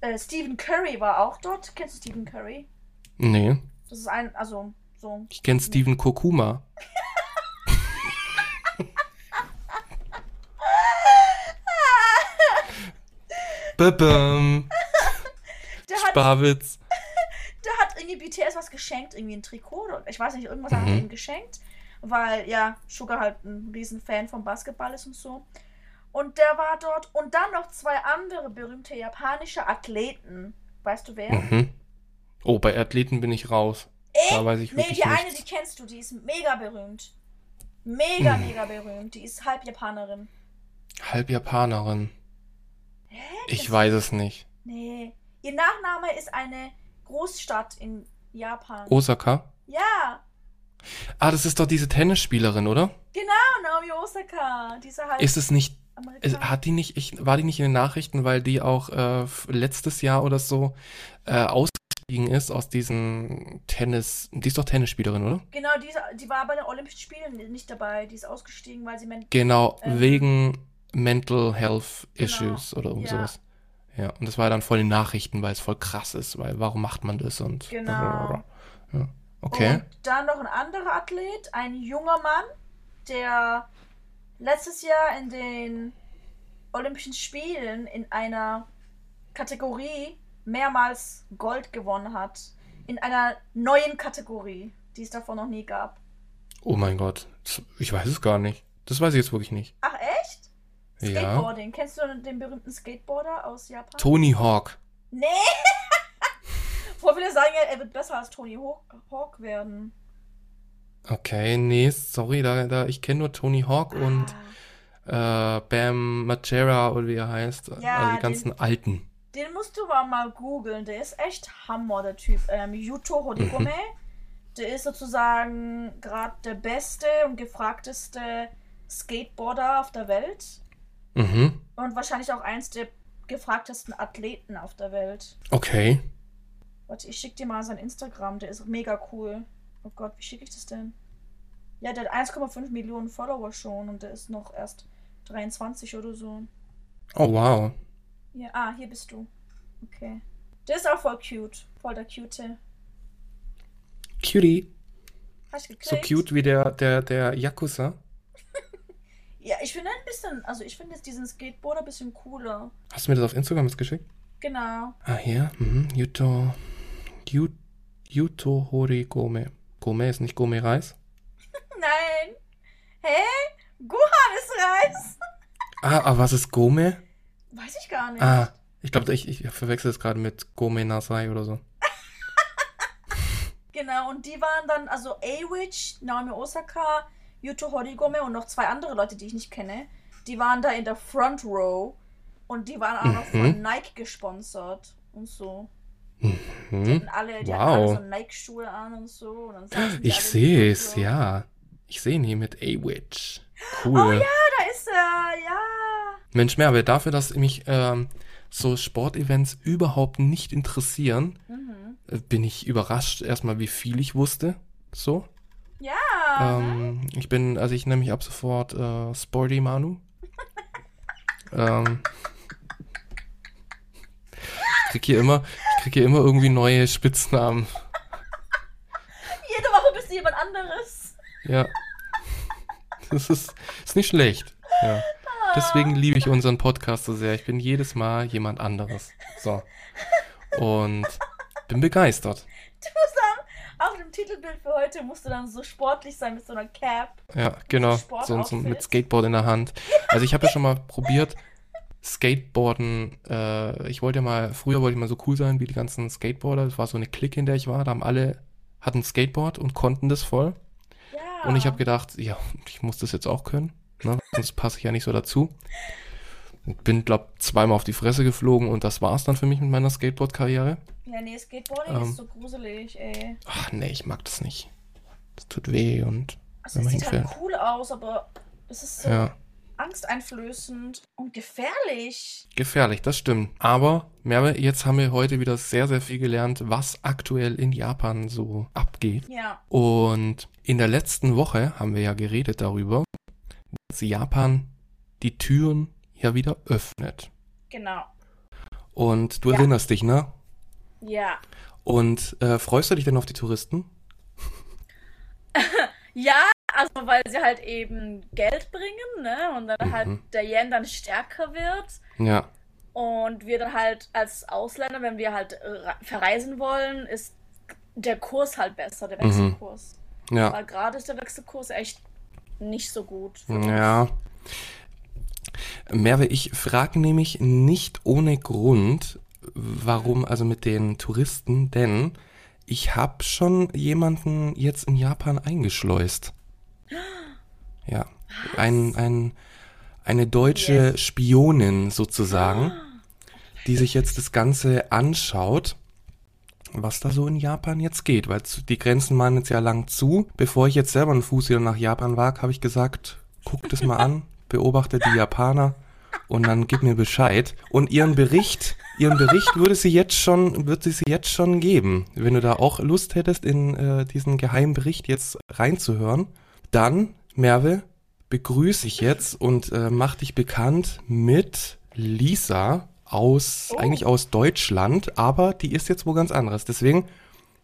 äh, Stephen Curry war auch dort. Kennst du Stephen Curry? Nee, Das ist ein, also so. ich kenne Steven Kokuma. Babam. Der hat Sparwitz. der hat irgendwie BTS was geschenkt, irgendwie ein Trikot oder ich weiß nicht, irgendwas hat er Mhm. ihm geschenkt, weil ja, Sugar halt ein riesen Fan vom Basketball ist und so. Und der war dort und dann noch zwei andere berühmte japanische Athleten. Weißt du wer? Mhm. Oh, bei Athleten bin ich raus. Äh, Da weiß ich nee, die eine, nichts. die kennst du, die ist mega berühmt. Mega, Mhm. mega berühmt. Die ist halb Japanerin. Halb Japanerin. Hä? Ich Das- weiß es nicht. Nee. Ihr Nachname ist eine Großstadt in Japan. Osaka? Ja, Ah, das ist doch diese Tennisspielerin, oder? genau, Naomi Osaka. Diese halt Ist es nicht Es, Amerikanerin. hat die nicht, ich, war die nicht in den Nachrichten, weil die auch äh, letztes Jahr oder so äh, ausgestiegen ist aus diesen Tennis, die ist doch Tennisspielerin, oder? Genau, die, ist- die war bei den Olympischen Spielen nicht dabei. Die ist ausgestiegen, weil sie men Genau, Ähm, wegen Mental Health Genau, Issues oder irgend ja. sowas. Ja, und das war dann voll in den Nachrichten, weil es voll krass ist, weil warum macht man das und Genau. Ja. Okay. Und dann noch ein anderer Athlet, ein junger Mann, der letztes Jahr in den Olympischen Spielen in einer Kategorie mehrmals Gold gewonnen hat. In einer neuen Kategorie, die es davor noch nie gab. Oh mein Gott, ich weiß es gar nicht. Das weiß ich jetzt wirklich nicht. Ach echt? Ja. Skateboarding. Kennst du den berühmten Skateboarder aus Japan? Tony Hawk. Nee! Wo viele sagen ja, er wird besser als Tony Hawk, werden. Okay, nee, sorry, da, da ich kenne nur Tony Hawk und Ah. äh, Bam Margera oder wie er heißt. Ja, also die den- ganzen alten. Den musst du mal, mal googeln. Der ist echt Hammer, der Typ. Ähm, Yuto Horigome. der ist sozusagen gerade der beste und gefragteste Skateboarder auf der Welt. Mhm. Und wahrscheinlich auch eins der gefragtesten Athleten auf der Welt. Okay. Warte, ich schick dir mal sein Instagram, der ist mega cool. Oh Gott, wie schicke ich das denn? Ja, der hat 1,5 Millionen Follower schon und der ist noch erst 23 oder so. Oh, wow. Ja, ah, hier bist du. Okay. Der ist auch voll cute. Voll der cute. Cutie. Hast du gekriegt? So cute wie der, der, der Yakuza. Ja, ich finde ein bisschen, also ich finde jetzt diesen Skateboarder ein bisschen cooler. Hast du mir das auf Instagram jetzt geschickt? Genau. Ah, hier. Mhm. Yuto. Yu, Yuto Hori Gome. Gome ist nicht Gome Reis. Nein. Hä? Gohan ist Reis. Ah, aber was ist Gome? Weiß ich gar nicht. Ah, ich glaube, ich, ich verwechsel es gerade mit Gome Nasai oder so. Genau, und die waren dann, also A-Witch, Naomi Osaka, Yuto Horigome und noch zwei andere Leute, die ich nicht kenne. Die waren da in der Front Row und die waren auch noch von Mhm. Nike gesponsert und so. Mhm. Die hatten alle, die hatten alle Wow. so Nike-Schuhe an und so. Und Ich sehe es, ja. Ich sehe ihn hier mit A-Witch. Cool. Oh ja, da ist er, ja. Mensch, Merve, dafür, dass mich ähm, so Sportevents überhaupt nicht interessieren, Mhm. äh, bin ich überrascht erstmal, wie viel ich wusste. So. Ja. Ähm, ich bin, also ich nenne mich ab sofort äh, Sporty Manu. ähm, ich krieg hier immer, ich krieg hier immer irgendwie neue Spitznamen. Jede Woche bist du jemand anderes. Ja. Das ist, ist nicht schlecht. Ja. Deswegen liebe ich unseren Podcast so sehr. Ich bin jedes Mal jemand anderes. So. Und bin begeistert. Du dann, auf dem Titelbild für heute musst du dann so sportlich sein mit so einer Cap. Ja, genau. So, so mit Skateboard in der Hand. Also ich habe ja schon mal probiert, Skateboarden. Äh, ich wollte ja mal, früher wollte ich mal so cool sein wie die ganzen Skateboarder. Das war so eine Clique, in der ich war. Da haben alle hatten Skateboard und konnten das voll. Ja. Und ich habe gedacht, ja, ich muss das jetzt auch können. Ne? Sonst passe ich ja nicht so dazu. Bin, glaub, zweimal auf die Fresse geflogen und das war's dann für mich mit meiner Skateboard-Karriere. Ja, nee, Skateboarding Ähm. ist so gruselig, ey. Ach nee, ich mag das nicht. Das tut weh und Also, es sieht halt hinfällt. cool aus, aber es ist so Ja, angsteinflößend und gefährlich. gefährlich, das stimmt. Aber, Merve, jetzt haben wir heute wieder sehr, sehr viel gelernt, was aktuell in Japan so abgeht. Ja. Und in der letzten Woche haben wir ja geredet darüber, dass Japan die Türen ja wieder öffnet. Genau. Und du Ja. erinnerst dich, ne? Ja. Und äh, freust du dich denn auf die Touristen? Ja, also weil sie halt eben Geld bringen, ne? Und dann Mhm. halt der Yen dann stärker wird. Ja. Und wir dann halt als Ausländer, wenn wir halt äh, verreisen wollen, ist der Kurs halt besser, der Mhm. Wechselkurs. Ja. Weil gerade ist der Wechselkurs echt nicht so gut. für uns. Merve, ich frage nämlich nicht ohne Grund, warum, also mit den Touristen, denn ich habe schon jemanden jetzt in Japan eingeschleust. Ja. Ein, ein, eine deutsche Spionin sozusagen, die sich jetzt das Ganze anschaut, was da so in Japan jetzt geht, weil die Grenzen waren jetzt ja lang zu. Bevor ich jetzt selber einen Fuß wieder nach Japan wag, habe ich gesagt, guck das mal an, beobachte die Japaner und dann gib mir Bescheid. Und ihren Bericht, ihren Bericht würde sie jetzt schon, wird sie sie jetzt schon geben. Wenn du da auch Lust hättest, in äh, diesen geheimen Bericht jetzt reinzuhören, dann, Merve, begrüße ich jetzt und äh, mach dich bekannt mit Lisa aus, Oh. eigentlich aus Deutschland, aber die ist jetzt wo ganz anderes. Deswegen,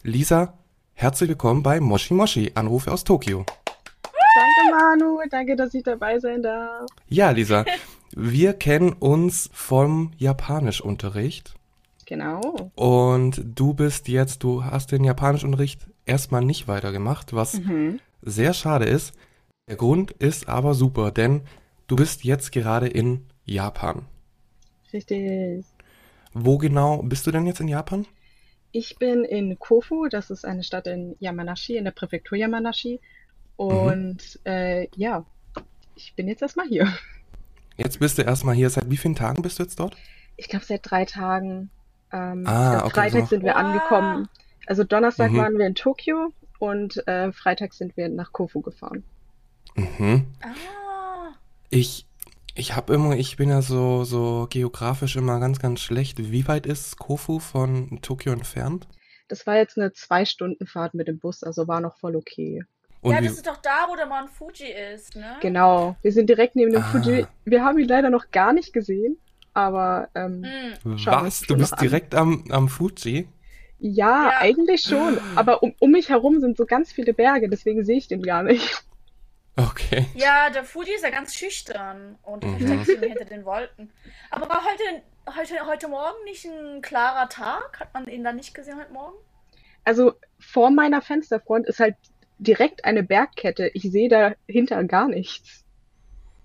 Lisa, herzlich willkommen bei Moshi Moshi, Anrufe aus Tokio. Danke, Manu. Danke, dass ich dabei sein darf. Ja, Lisa, wir kennen uns vom Japanischunterricht Genau. und du bist jetzt, du hast den Japanischunterricht erstmal nicht weitergemacht, was Mhm. sehr schade ist. Der Grund ist aber super, denn du bist jetzt gerade in Japan. Richtig. Wo genau bist du denn jetzt in Japan? Ich bin in Kofu, das ist eine Stadt in Yamanashi, in der Präfektur Yamanashi. Und äh, ja, ich bin jetzt erstmal hier. Jetzt bist du erstmal hier. Seit wie vielen Tagen bist du jetzt dort? Ich glaube, seit drei Tagen. Ähm, Ah, okay, Freitag so. sind wir Wow. angekommen. Also Donnerstag Mhm. waren wir in Tokio und äh, Freitag sind wir nach Kofu gefahren. Mhm. Ah. Ich, ich habe immer, ich bin ja so, so geografisch immer ganz, ganz schlecht. Wie weit ist Kofu von Tokio entfernt? Das war jetzt eine Zwei-Stunden-Fahrt mit dem Bus, also war noch voll okay. Und ja, das ist doch da, wo der Mount Fuji ist, ne? Genau, wir sind direkt neben dem Ah. Fuji. Wir haben ihn leider noch gar nicht gesehen, aber ähm, Hm. wir was? Du bist direkt am, am Fuji? ja, Ja. eigentlich schon. Aber um, um mich herum sind so ganz viele Berge, deswegen sehe ich den gar nicht. Okay. Ja, der Fuji ist ja ganz schüchtern und Mhm. versteckt sich hinter den Wolken. Aber war heute, heute, heute Morgen nicht ein klarer Tag? Hat man ihn dann nicht gesehen heute Morgen? Also vor meiner Fensterfront ist halt direkt eine Bergkette. Ich sehe dahinter gar nichts.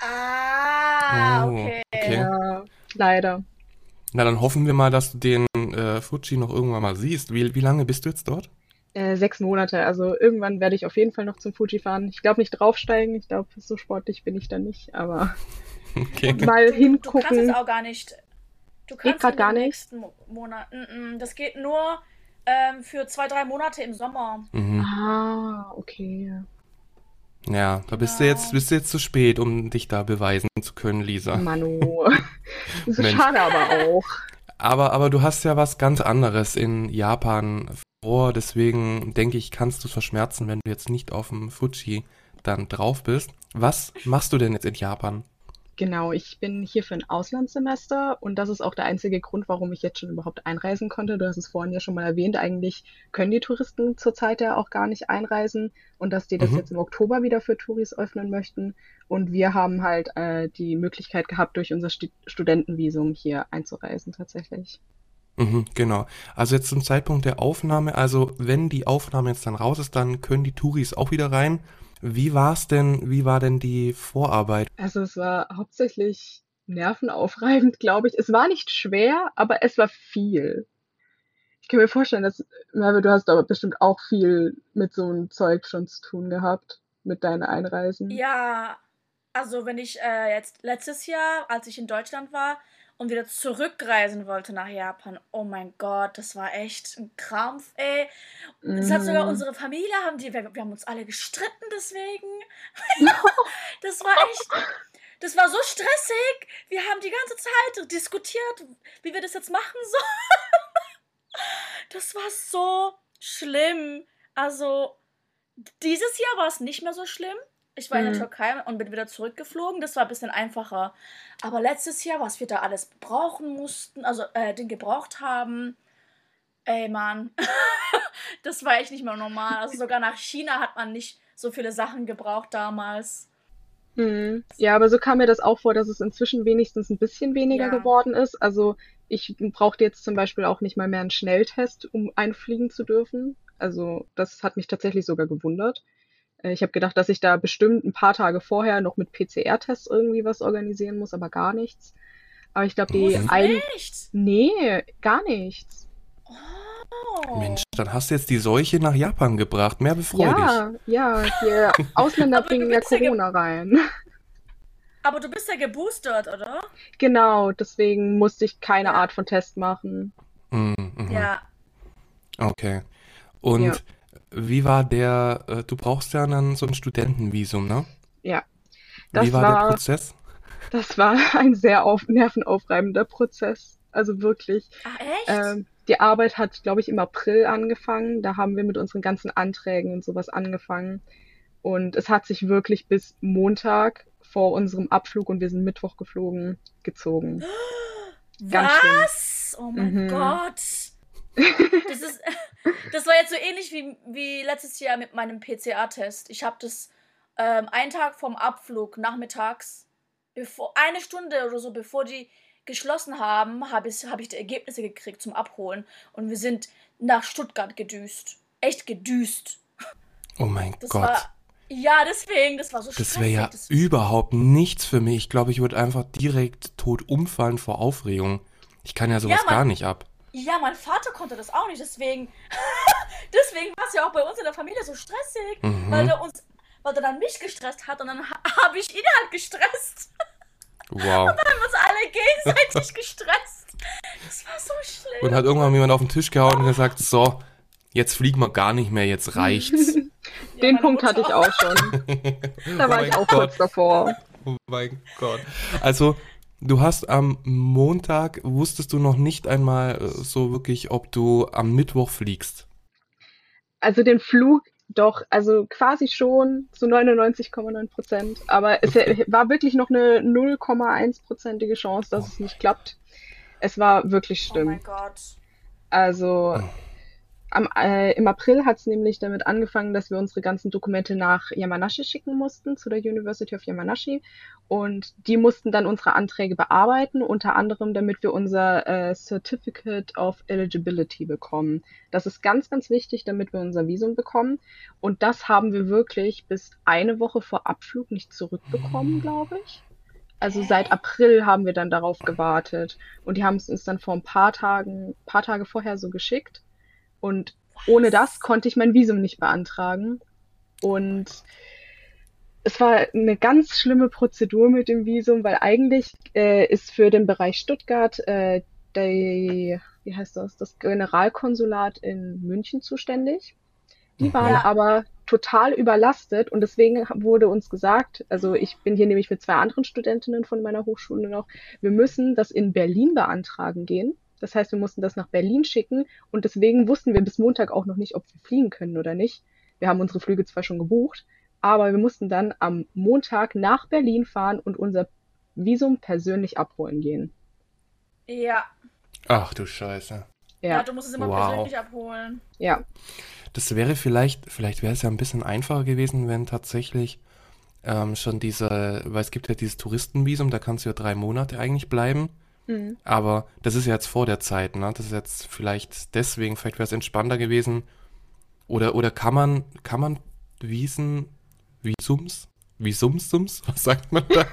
Ah, Oh, okay. okay. Ja, leider. Na, dann hoffen wir mal, dass du den äh, Fuji noch irgendwann mal siehst. Wie, wie lange bist du jetzt dort? Äh, sechs Monate. Also irgendwann werde ich auf jeden Fall noch zum Fuji fahren. Ich glaube nicht draufsteigen. Ich glaube, so sportlich bin ich da nicht. Aber Okay. mal Du, du kannst hingucken. es auch gar nicht. Du kannst grad in gar den nicht? Monat. Mm, mm, Das geht nur ähm, für zwei, drei Monate im Sommer. Mhm. Ah, okay. Ja, da bist du Genau. jetzt, bist du jetzt zu spät, um dich da beweisen zu können, Lisa. Manu. so schade aber auch. Aber, aber du hast ja was ganz anderes in Japan vor, deswegen denke ich, kannst du es verschmerzen, wenn du jetzt nicht auf dem Fuji dann drauf bist. Was machst du denn jetzt in Japan? Genau, ich bin hier für ein Auslandssemester und das ist auch der einzige Grund, warum ich jetzt schon überhaupt einreisen konnte. Du hast es vorhin ja schon mal erwähnt, eigentlich können die Touristen zurzeit ja auch gar nicht einreisen und dass die das Mhm. jetzt im Oktober wieder für Touris öffnen möchten. Und wir haben halt äh, die Möglichkeit gehabt, durch unser Sti Studentenvisum hier einzureisen tatsächlich. Mhm, genau. Also jetzt zum Zeitpunkt der Aufnahme, also wenn die Aufnahme jetzt dann raus ist, dann können die Touris auch wieder rein. Wie war's denn, wie war denn die Vorarbeit? Also es war hauptsächlich nervenaufreibend, glaube ich. Es war nicht schwer, aber es war viel. Ich kann mir vorstellen, dass, Merve, du hast aber bestimmt auch viel mit so einem Zeug schon zu tun gehabt, mit deinen Einreisen. Ja, also wenn ich äh, jetzt letztes Jahr, als ich in Deutschland war und wieder zurückreisen wollte nach Japan, oh mein Gott, das war echt ein Krampf, ey. Das hat sogar Mhm. unsere Familie, haben die, wir, wir haben uns alle gestritten deswegen. das war echt, das war so stressig. Wir haben die ganze Zeit diskutiert, wie wir das jetzt machen sollen. das war so schlimm. Also, dieses Jahr war es nicht mehr so schlimm. Ich war in der Mhm. Türkei und bin wieder zurückgeflogen. Das war ein bisschen einfacher. Aber letztes Jahr, was wir da alles brauchen mussten, also äh, den gebraucht haben, ey Mann, das war echt nicht mehr normal. Also sogar nach China hat man nicht so viele Sachen gebraucht damals. Mhm. Ja, aber so kam mir das auch vor, dass es inzwischen wenigstens ein bisschen weniger Ja. geworden ist. Also ich brauchte jetzt zum Beispiel auch nicht mal mehr einen Schnelltest, um einfliegen zu dürfen. Also das hat mich tatsächlich sogar gewundert. Äh, Ich habe gedacht, dass ich da bestimmt ein paar Tage vorher noch mit PCR-Tests irgendwie was organisieren muss, aber gar nichts. Aber ich glaube, die eigen... Nicht? Nee, gar nichts. Oh. Mensch, dann hast du jetzt die Seuche nach Japan gebracht. Mehr befreu dich. Ja, ja, hier Ausländer bringen ja Corona rein. Aber du bist ja geboostert, oder? Genau, deswegen musste ich keine Ja. Art von Test machen. Mhm, mhm. Ja. Okay. Und Ja. Wie war der, äh, du brauchst ja dann so ein Studentenvisum, ne? Ja. Das Wie war der war- Prozess? Das war ein sehr auf, nervenaufreibender Prozess. Also wirklich. Ach, echt? Ähm, die Arbeit hat, glaube ich, im April angefangen. Da haben wir mit unseren ganzen Anträgen und sowas angefangen. Und es hat sich wirklich bis Montag vor unserem Abflug und wir sind Mittwoch geflogen, gezogen. ganz schlimm. Was? Oh mein Mhm. Gott. Das ist, das war jetzt so ähnlich wie, wie letztes Jahr mit meinem PCA-Test. Ich habe das ähm, einen Tag vorm Abflug, nachmittags, bevor, eine Stunde oder so, bevor die geschlossen haben, habe ich, hab ich die Ergebnisse gekriegt zum Abholen. Und wir sind nach Stuttgart gedüst. Echt gedüst. Oh mein Das Gott. war. Ja, deswegen, das war so Das wäre ja. Das- überhaupt nichts für mich. Ich glaube, ich würde einfach direkt tot umfallen vor Aufregung. Ich kann ja sowas Ja, Mann. gar nicht ab. Ja, mein Vater konnte das auch nicht, deswegen. deswegen war es ja auch bei uns in der Familie so stressig, weil Mhm. er uns, weil er dann mich gestresst hat und dann ha habe ich ihn halt gestresst. Wow. Wir haben uns alle gegenseitig gestresst. Das war so schlimm. Und hat irgendwann jemand auf den Tisch gehauen und gesagt, so, jetzt fliegen wir gar nicht mehr, jetzt reicht's. Ja, Den meine Punkt hatte ich auch schon. Da Oh war ich auch Gott. kurz davor. Oh mein Gott. Also, du hast am Montag, wusstest du noch nicht einmal äh, so wirklich, ob du am Mittwoch fliegst. Also den Flug doch, also quasi schon zu 99,9 Prozent. Aber es war wirklich noch eine 0,1-prozentige Chance, dass es nicht klappt. Es war wirklich Oh schlimm. mein Gott. Also am, äh, im April hat es nämlich damit angefangen, dass wir unsere ganzen Dokumente nach Yamanashi schicken mussten, zu der University of Yamanashi. Und die mussten dann unsere Anträge bearbeiten, unter anderem, damit wir unser äh, Certificate of Eligibility bekommen. Das ist ganz, ganz wichtig, damit wir unser Visum bekommen. Und das haben wir wirklich bis eine Woche vor Abflug nicht zurückbekommen, glaube ich. Also seit April haben wir dann darauf gewartet. Und die haben es uns dann vor ein paar Tagen, paar Tage vorher so geschickt. Und ohne das konnte ich mein Visum nicht beantragen. Und es war eine ganz schlimme Prozedur mit dem Visum, weil eigentlich äh, ist für den Bereich Stuttgart äh, der, wie heißt das, das Generalkonsulat in München zuständig. Die waren Ja. aber total überlastet und deswegen wurde uns gesagt, also ich bin hier nämlich mit zwei anderen Studentinnen von meiner Hochschule noch, wir müssen das in Berlin beantragen gehen. Das heißt, wir mussten das nach Berlin schicken und deswegen wussten wir bis Montag auch noch nicht, ob wir fliegen können oder nicht. Wir haben unsere Flüge zwar schon gebucht, aber wir mussten dann am Montag nach Berlin fahren und unser Visum persönlich abholen gehen. Ja. Ach du Scheiße. ja. Ja, du musst es immer Wow. persönlich abholen. ja. Das wäre vielleicht, vielleicht wäre es ja ein bisschen einfacher gewesen, wenn tatsächlich ähm, schon diese, weil es gibt ja dieses Touristenvisum, da kannst du ja drei Monate eigentlich bleiben. Mhm. Aber das ist ja jetzt vor der Zeit, ne? Das ist jetzt vielleicht deswegen, vielleicht wäre es entspannter gewesen. Oder, oder kann man, kann man Wiesen, Visums, Visumsums, was sagt man da?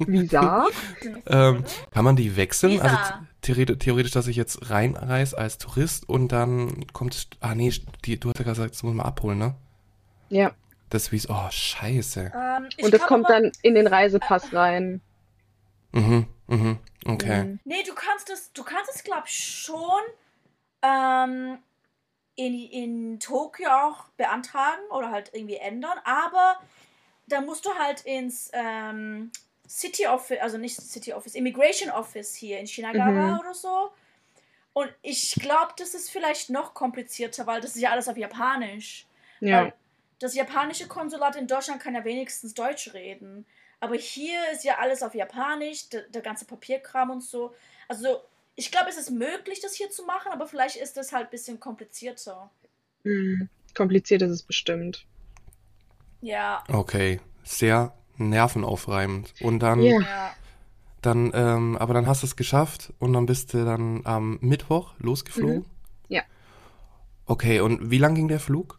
Visa? ähm, kann man die wechseln? Visa. Also theoretisch, theoretisch, dass ich jetzt reinreise als Tourist und dann kommt, ah nee, die, du hast ja gesagt, das muss man abholen, ne? Ja. Das Vis, oh scheiße. Ähm, Und das kommt aber- dann in den Reisepass rein. Mhm, mhm, okay. Mhm. Nee, du kannst es, du kannst es, glaub schon ähm, in, in Tokio auch beantragen oder halt irgendwie ändern, aber da musst du halt ins ähm, City Office, also nicht City Office, Immigration Office hier in Shinagawa Mhm. oder so. Und ich glaube, das ist vielleicht noch komplizierter, weil das ist ja alles auf Japanisch. Ja. Weil das japanische Konsulat in Deutschland kann ja wenigstens Deutsch reden. Aber hier ist ja alles auf Japanisch, der, der ganze Papierkram und so. Also, ich glaube, es ist möglich, das hier zu machen, aber vielleicht ist das halt ein bisschen komplizierter. Mhm. Kompliziert ist es bestimmt. Ja, Okay, sehr nervenaufreibend. Und dann, Ja. ja. dann, ähm, aber dann hast du es geschafft und dann bist du dann am Mittwoch losgeflogen? Mhm. Ja. Okay, und wie lang ging der Flug?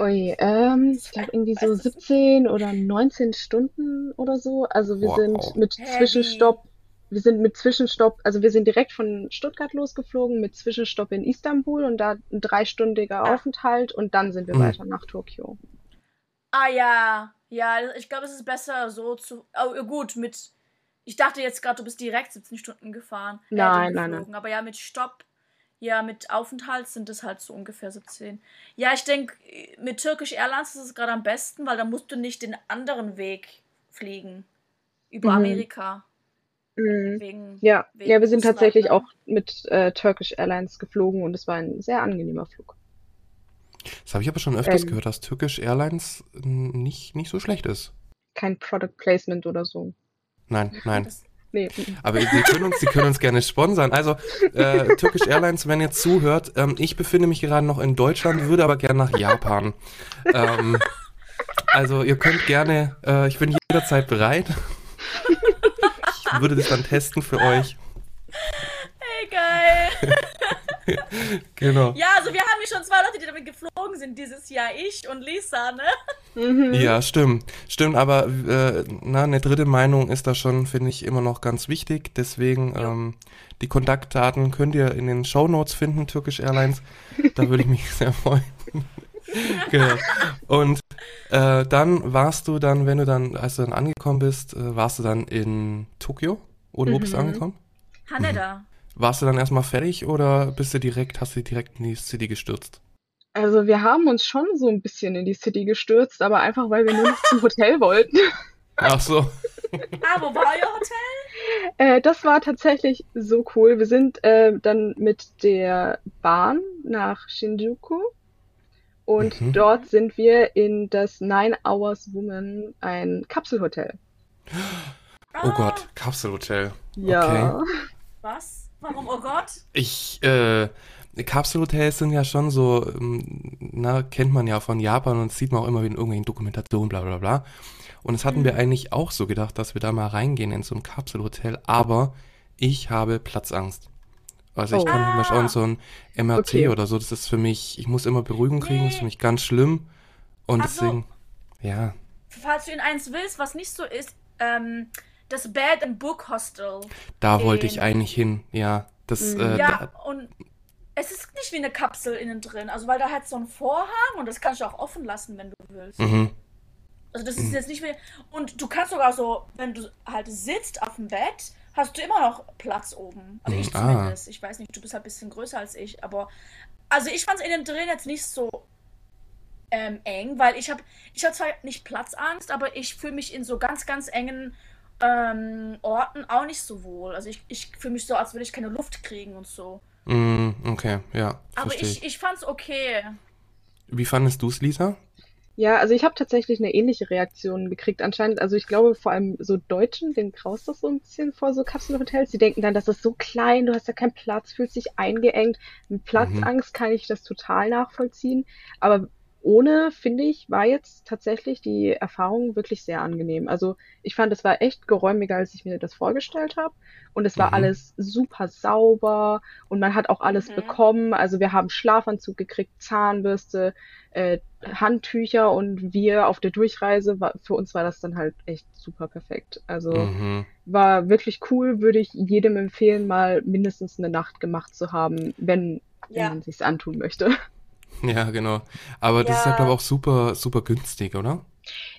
Ui, ähm, ich glaube irgendwie so Weißt du's? 17 oder 19 Stunden oder so. Also wir Wow. sind mit Heavy. Zwischenstopp, wir sind mit Zwischenstopp, also wir sind direkt von Stuttgart losgeflogen mit Zwischenstopp in Istanbul und da ein dreistündiger Ah. Aufenthalt und dann sind wir Mhm. weiter nach Tokio. Ah ja, ja, ich glaube, es ist besser so zu. Oh, gut, mit. Ich dachte jetzt gerade, du bist direkt 17 Stunden gefahren. äh, Nein, nein. Aber ja, mit Stopp, ja, mit Aufenthalt sind es halt so ungefähr 17. Ja, ich denke, mit Turkish Airlines ist es gerade am besten, weil da musst du nicht den anderen Weg fliegen. Über Mhm. Amerika. Mhm. Wegen. Ja, wegen ja, wir sind Russland, tatsächlich ne? auch mit äh, Turkish Airlines geflogen und es war ein sehr angenehmer Flug. Das habe ich aber schon öfters Ähm. gehört, dass Turkish Airlines nicht, nicht so schlecht ist. Kein Product Placement oder so. Nein, nein. Das, Nee. Aber Sie können uns, Sie können uns gerne sponsern. Also, äh, Turkish Airlines, wenn ihr zuhört, ähm, ich befinde mich gerade noch in Deutschland, würde aber gerne nach Japan. ähm, also, ihr könnt gerne, äh, ich bin jederzeit bereit. Ich würde das dann testen für euch. hey, geil. Genau. Ja, also wir haben hier schon zwei Leute, die damit geflogen sind dieses Jahr. Ich und Lisa, ne? Mhm. Ja, stimmt. Stimmt, aber äh, na, eine dritte Meinung ist da schon, finde ich, immer noch ganz wichtig. Deswegen, ähm, die Kontaktdaten könnt ihr in den Shownotes finden, Turkish Airlines. Da würde ich mich sehr freuen. genau. Und äh, dann warst du dann, wenn du dann, als du dann angekommen bist, äh, warst du dann in Tokio? Oder wo bist du Mhm. angekommen? Haneda. Warst du dann erstmal fertig oder bist du direkt, hast du direkt in die City gestürzt? Also wir haben uns schon so ein bisschen in die City gestürzt, aber einfach weil wir nur noch zum Hotel wollten. Ach so. Ah, wo war euer Hotel? Äh, das war tatsächlich so cool. Wir sind äh, dann mit der Bahn nach Shinjuku und Mhm. dort sind wir in das Nine Hours Woman, ein Kapselhotel. Oh Ah, Gott, Kapselhotel. Ja. Was? Warum, oh Gott? Ich, äh, Kapselhotels sind ja schon so, ähm, na, kennt man ja von Japan und sieht man auch immer wieder in irgendwelchen Dokumentationen, bla bla bla. Und das hatten Mhm. wir eigentlich auch so gedacht, dass wir da mal reingehen in so ein Kapselhotel, aber ich habe Platzangst. Also ich Oh. kann zum Beispiel auch in Ah. so ein MRT Okay. oder so, das ist für mich, ich muss immer Beruhigung kriegen, das ist für Nee. mich ganz schlimm. Und Ach so. deswegen, ja, Falls du in eins willst, was nicht so ist, ähm, das Bed and Book Hostel. da wollte ich eigentlich hin, ja. Das, Mhm. äh, Ja, da, und es ist nicht wie eine Kapsel innen drin. Also, weil da hat so einen Vorhang und das kannst du auch offen lassen, wenn du willst. mhm. Also, das ist jetzt nicht wie. Und du kannst sogar so, wenn du halt sitzt auf dem Bett, hast du immer noch Platz oben. Also, ich Mhm, ah. zumindest. Ich weiß nicht, du bist halt ein bisschen größer als ich, aber. Also, ich fand es innen drin jetzt nicht so ähm, eng, weil ich habe ich hab zwar nicht Platzangst, aber ich fühle mich in so ganz, ganz engen ähm, Orten auch nicht so wohl. Also ich, ich fühle mich so, als würde ich keine Luft kriegen und so. Mm, okay, ja, Aber ich, ich fand's okay. Wie fandest du es, Lisa? Ja, also ich habe tatsächlich eine ähnliche Reaktion gekriegt anscheinend. Also ich glaube vor allem so Deutschen, denen graust das so ein bisschen vor so Kapselhotels. Die denken dann, das ist so klein, du hast ja keinen Platz, fühlst dich eingeengt. Mit Platzangst kann ich das total nachvollziehen. Aber ohne, finde ich, war jetzt tatsächlich die Erfahrung wirklich sehr angenehm. Also ich fand, es war echt geräumiger, als ich mir das vorgestellt habe. Und es war Mhm. alles super sauber und man hat auch alles Mhm. bekommen. Also wir haben Schlafanzug gekriegt, Zahnbürste, äh, Handtücher und wir auf der Durchreise, war, für uns war das dann halt echt super perfekt. Also Mhm. war wirklich cool, würde ich jedem empfehlen, mal mindestens eine Nacht gemacht zu haben, wenn, wenn Ja. man sich's antun möchte. Ja, genau. Aber das ist ja, glaube ich, auch super, super günstig, oder?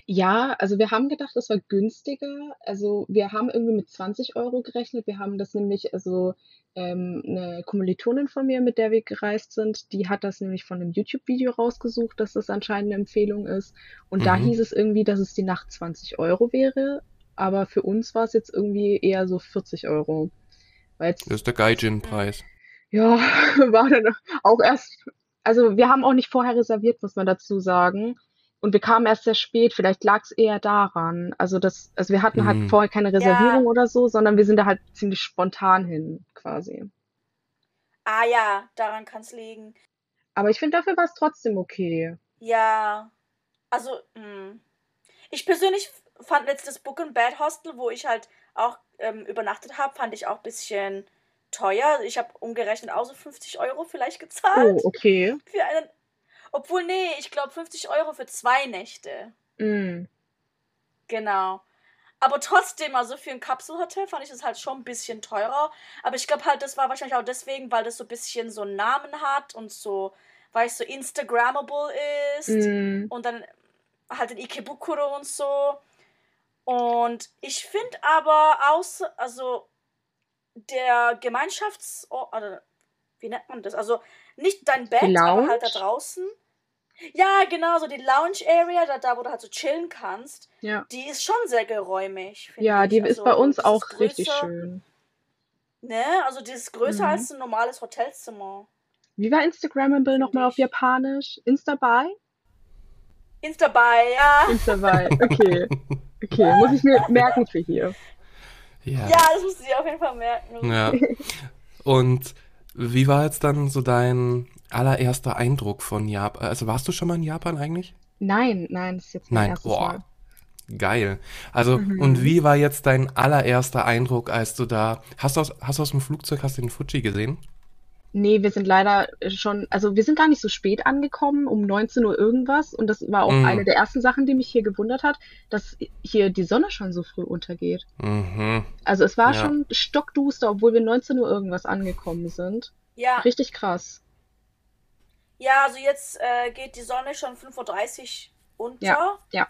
Ja, also wir haben gedacht, das war günstiger. Also wir haben irgendwie mit 20 Euro gerechnet. Wir haben das nämlich, also ähm, eine Kommilitonin von mir, mit der wir gereist sind, die hat das nämlich von einem YouTube-Video rausgesucht, dass das anscheinend eine Empfehlung ist. Und da Mhm. hieß es irgendwie, dass es die Nacht 20 Euro wäre. Aber für uns war es jetzt irgendwie eher so 40 Euro. Weil Das ist der Gaijin-Preis. ja, war dann auch erst, also wir haben auch nicht vorher reserviert, muss man dazu sagen. Und wir kamen erst sehr spät, vielleicht lag es eher daran. Also das, also wir hatten halt Mhm. vorher keine Reservierung oder so, sondern wir sind da halt ziemlich spontan hin, quasi. Ah ja, daran kann's liegen. Aber ich finde, dafür war es trotzdem okay. Ja, also, mh. ich persönlich fand jetzt das Book and Bed Hostel, wo ich halt auch ähm, übernachtet habe, fand ich auch ein bisschen teuer. Ich habe umgerechnet auch so 50 Euro vielleicht gezahlt Oh, okay. für einen. Obwohl, nee, ich glaube 50 Euro für zwei Nächte. Mm. Genau. Aber trotzdem, also für ein Kapselhotel fand ich das halt schon ein bisschen teurer. Aber ich glaube halt, das war wahrscheinlich auch deswegen, weil das so ein bisschen so einen Namen hat und so, weil es so Instagrammable ist. Mm. Und dann halt in Ikebukuro und so. Und ich finde aber außer, also der Gemeinschaftsort, oder wie nennt man das? Also nicht dein Bett, aber halt da draußen. Ja, genau, so die Lounge Area, da, da wo du halt so chillen kannst, Ja. die ist schon sehr geräumig. Ja, ich. die ist Also, bei uns das auch ist richtig größer, schön. Ne, also die ist größer Mhm. als ein normales Hotelzimmer. Wie war Instagrammable nochmal auf ich. Japanisch? Instabuy? Instabuy, ja. Instabuy, okay. Okay, muss ich mir merken für hier. Ja. Ja, das musst du dir auf jeden Fall merken. Ja. Und wie war jetzt dann so dein allererster Eindruck von Japan? Also warst du schon mal in Japan eigentlich? Nein, nein, das ist jetzt mein Nein. erstes Boah. Mal. Geil. Also, Mhm. und wie war jetzt dein allererster Eindruck, als du da, hast du aus, hast du aus dem Flugzeug, hast du den Fuji gesehen? Nee, wir sind leider schon, also wir sind gar nicht so spät angekommen, um 19 Uhr irgendwas. Und das war auch Mhm. eine der ersten Sachen, die mich hier gewundert hat, dass hier die Sonne schon so früh untergeht. Mhm. Also es war Ja. schon stockduster, obwohl wir 19 Uhr irgendwas angekommen sind. Ja, Richtig krass. ja, also jetzt äh, geht die Sonne schon 5.30 Uhr unter. Ja, ja.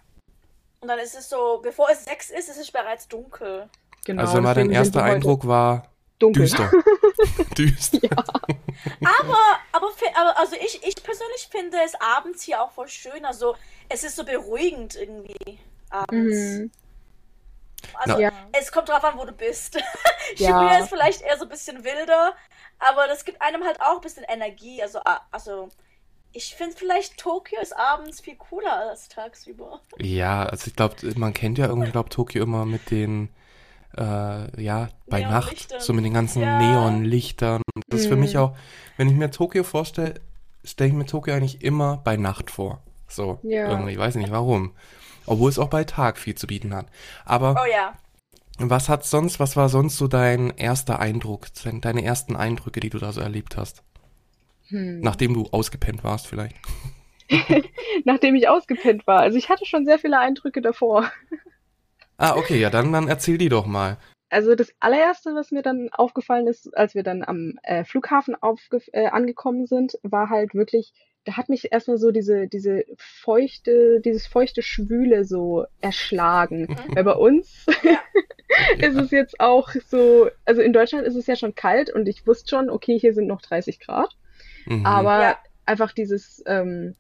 Und dann ist es so, bevor es 6 ist, ist es bereits dunkel. Genau. Also war dein erster Eindruck war dunkel. düster. Düster. Ja. Aber, aber, aber also ich, ich persönlich finde es abends hier auch voll schön. Also es ist so beruhigend irgendwie abends. Mhm. Also Ja. es kommt drauf an, wo du bist. Ja. Shibuya ist vielleicht eher so ein bisschen wilder, aber das gibt einem halt auch ein bisschen Energie. Also, ah, also ich finde vielleicht Tokio ist abends viel cooler als tagsüber. Ja, also ich glaube, man kennt ja irgendwie, glaube Tokio immer mit den, äh, ja, bei Nacht, so mit den ganzen Ja. Neonlichtern. Das ist für Mhm. mich auch, wenn ich mir Tokio vorstelle, stelle ich mir Tokio eigentlich immer bei Nacht vor. So, Ja. irgendwie, ich weiß nicht warum. Obwohl es auch bei Tag viel zu bieten hat. Aber Oh ja. was hat sonst, was war sonst so dein erster Eindruck, deine ersten Eindrücke, die du da so erlebt hast? Hm. Nachdem du ausgepennt warst vielleicht. Nachdem ich ausgepennt war. Also ich hatte schon sehr viele Eindrücke davor. Ah, okay, ja, dann, dann erzähl die doch mal. Also das allererste, was mir dann aufgefallen ist, als wir dann am äh, Flughafen aufge äh, angekommen sind, war halt wirklich, da hat mich erstmal so diese, diese feuchte, dieses feuchte Schwüle so erschlagen. Weil bei uns Ja. ist es jetzt auch so, also in Deutschland ist es ja schon kalt und ich wusste schon, okay, hier sind noch 30 Grad. Mhm. Aber Ja. einfach dieses, ähm,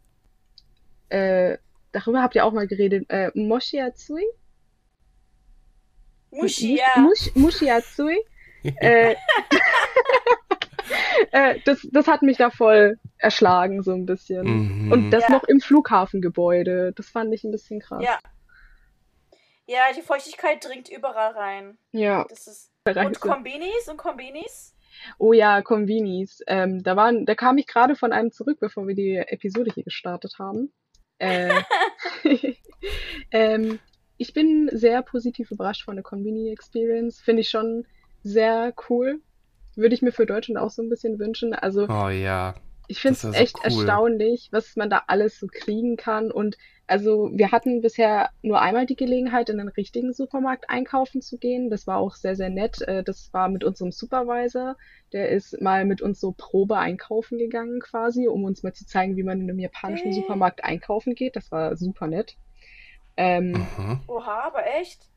äh, darüber habt ihr auch mal geredet, äh, Moshiatsui? Mushi, Mush- Mushiatsui? äh, äh, das, das hat mich da voll erschlagen, so ein bisschen. Mhm. Und das Ja. noch im Flughafengebäude. Das fand ich ein bisschen krass. Ja. Ja, die Feuchtigkeit dringt überall rein. Ja. Das ist. Und Kombinis und Kombinis? Oh ja, Convenis. Ähm, da waren, da kam ich gerade von einem zurück, bevor wir die Episode hier gestartet haben. Äh, ähm, ich bin sehr positiv überrascht von der Conveni Experience. Finde ich schon sehr cool. Würde ich mir für Deutschland auch so ein bisschen wünschen. Also Oh ja. ich finde es ist ja so echt cool. erstaunlich, was man da alles so kriegen kann. Und also wir hatten bisher nur einmal die Gelegenheit, in einen richtigen Supermarkt einkaufen zu gehen. Das war auch sehr, sehr nett. Äh, Das war mit unserem Supervisor. Der ist mal mit uns so Probe einkaufen gegangen quasi, um uns mal zu zeigen, wie man in einem japanischen. Supermarkt einkaufen geht. Das war super nett. Ähm, Mhm. Oha, aber echt?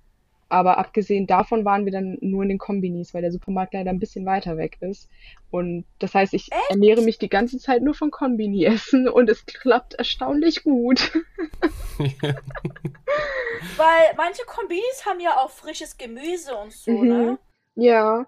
aber abgesehen davon waren wir dann nur in den Kombinis, weil der Supermarkt leider ein bisschen weiter weg ist. Und das heißt, ich Echt? ernähre mich die ganze Zeit nur von Kombini-Essen und es klappt erstaunlich gut. Weil manche Kombinis haben ja auch frisches Gemüse und so, Mhm. ne? Ja,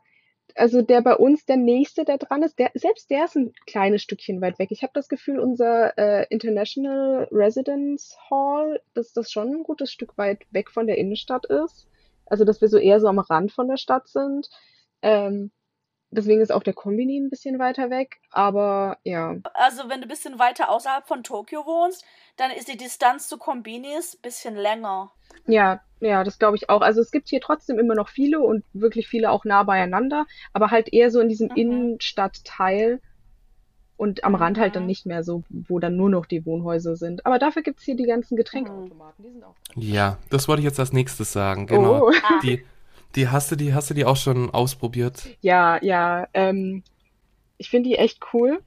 also der bei uns, der nächste, der dran ist, der, selbst der ist ein kleines Stückchen weit weg. Ich habe das Gefühl, unser äh, International Residence Hall, dass das schon ein gutes Stück weit weg von der Innenstadt ist. Also, dass wir so eher so am Rand von der Stadt sind. Ähm, deswegen ist auch der Kombini ein bisschen weiter weg. Aber ja, Also wenn du ein bisschen weiter außerhalb von Tokio wohnst, dann ist die Distanz zu Kombinis ein bisschen länger. ja, ja, das glaube ich auch. Also es gibt hier trotzdem immer noch viele und wirklich viele auch nah beieinander, aber halt eher so in diesem Mhm. Innenstadtteil und am Rand halt dann Mhm. nicht mehr so, wo dann nur noch die Wohnhäuser sind. Aber dafür gibt's hier die ganzen Getränkeautomaten, die sind auch. Ja, das wollte ich jetzt als nächstes sagen. Genau. Oh. Ah, Die, die hast du, die hast du die auch schon ausprobiert? Ja, ja, ähm, ich finde die echt cool.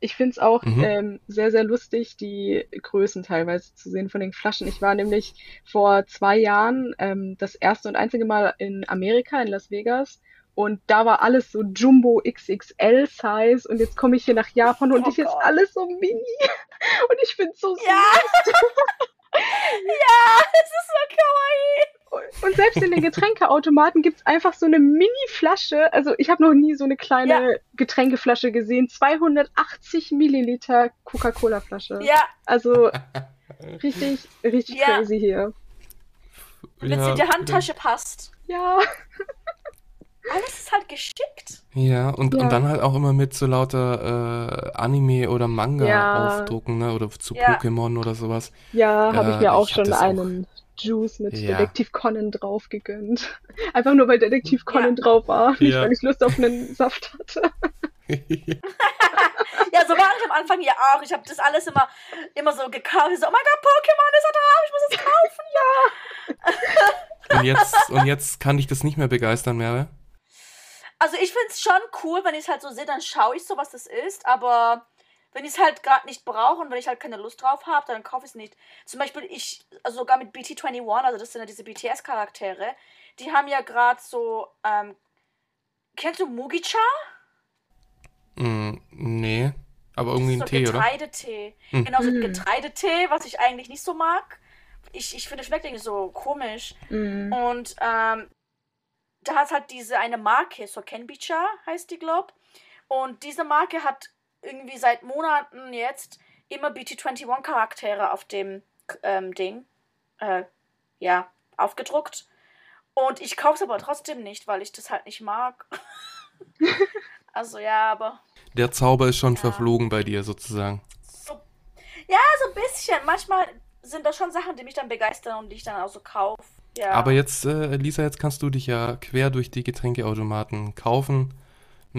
Ich finde es auch Mhm. ähm, sehr, sehr lustig, die Größen teilweise zu sehen von den Flaschen. Ich war nämlich vor zwei Jahren ähm, das erste und einzige Mal in Amerika, in Las Vegas. Und da war alles so Jumbo XXL Size. Und jetzt komme ich hier nach Japan und Oh ich ist alles so mini. Und ich finde es so süß. ja! ja, es ist so kawaii. Und selbst in den Getränkeautomaten gibt's einfach so eine Mini-Flasche. Also ich habe noch nie so eine kleine Getränkeflasche gesehen. 280 Milliliter Coca-Cola-Flasche. Ja, Also richtig, richtig Ja. crazy hier. wenn es in die Handtasche passt. Ja, Alles ist halt geschickt. Ja, und, Ja. und dann halt auch immer mit so lauter äh, Anime oder Manga Ja. aufdrucken, ne? Oder zu Ja. Pokémon oder sowas. ja, habe ich Äh, mir auch ich schon einen Juice mit Ja. Detektiv Conan drauf gegönnt. Einfach nur, weil Detektiv Conan drauf war. Nicht, Ja. weil ich Lust auf einen Saft hatte. Ja, so war ich am Anfang ja auch. Ich habe das alles immer, immer so gekauft. Ich so, oh mein Gott, Pokémon ist da drauf, ich muss es kaufen. und, jetzt, und jetzt kann dich das nicht mehr begeistern mehr, ne? Also ich finde es schon cool, wenn ich es halt so sehe, dann schaue ich so, was das ist. Aber wenn ich es halt gerade nicht brauche und wenn ich halt keine Lust drauf habe, dann kaufe ich es nicht. Zum Beispiel ich, also sogar mit BT21, also das sind ja diese BTS-Charaktere, die haben ja gerade so, ähm, kennst du Mugicha? Mm, nee, aber irgendwie ein so Tee, oder? Getreidetee. Hm. Genau, so Mm. Getreidetee, was ich eigentlich nicht so mag. Ich, ich finde, schmeckt irgendwie so komisch. Mhm. Und ähm, da hat halt diese eine Marke, so Kenbicha heißt die, glaub. Und diese Marke hat irgendwie seit Monaten jetzt immer BT21 Charaktere auf dem ähm, Ding, äh, ja, aufgedruckt. Und ich kaufe es aber trotzdem nicht, weil ich das halt nicht mag. also ja, aber Der Zauber ist schon Ja. verflogen bei dir sozusagen. so, ja, so ein bisschen. Manchmal sind das schon Sachen, die mich dann begeistern und die ich dann auch so kaufe. Ja. Aber jetzt, äh, Lisa, jetzt kannst du dich ja quer durch die Getränkeautomaten kaufen.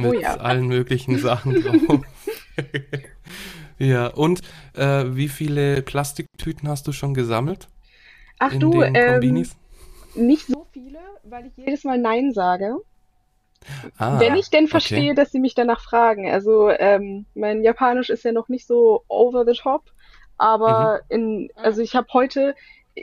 Mit Oh ja. allen möglichen Sachen drauf. ja, und äh, wie viele Plastiktüten hast du schon gesammelt? Ach in du, den ähm, nicht so viele, weil ich jedes Mal Nein sage. Ah, Wenn ich denn verstehe, okay. dass sie mich danach fragen. Also ähm, mein Japanisch ist ja noch nicht so over the top, aber in, also ich habe heute,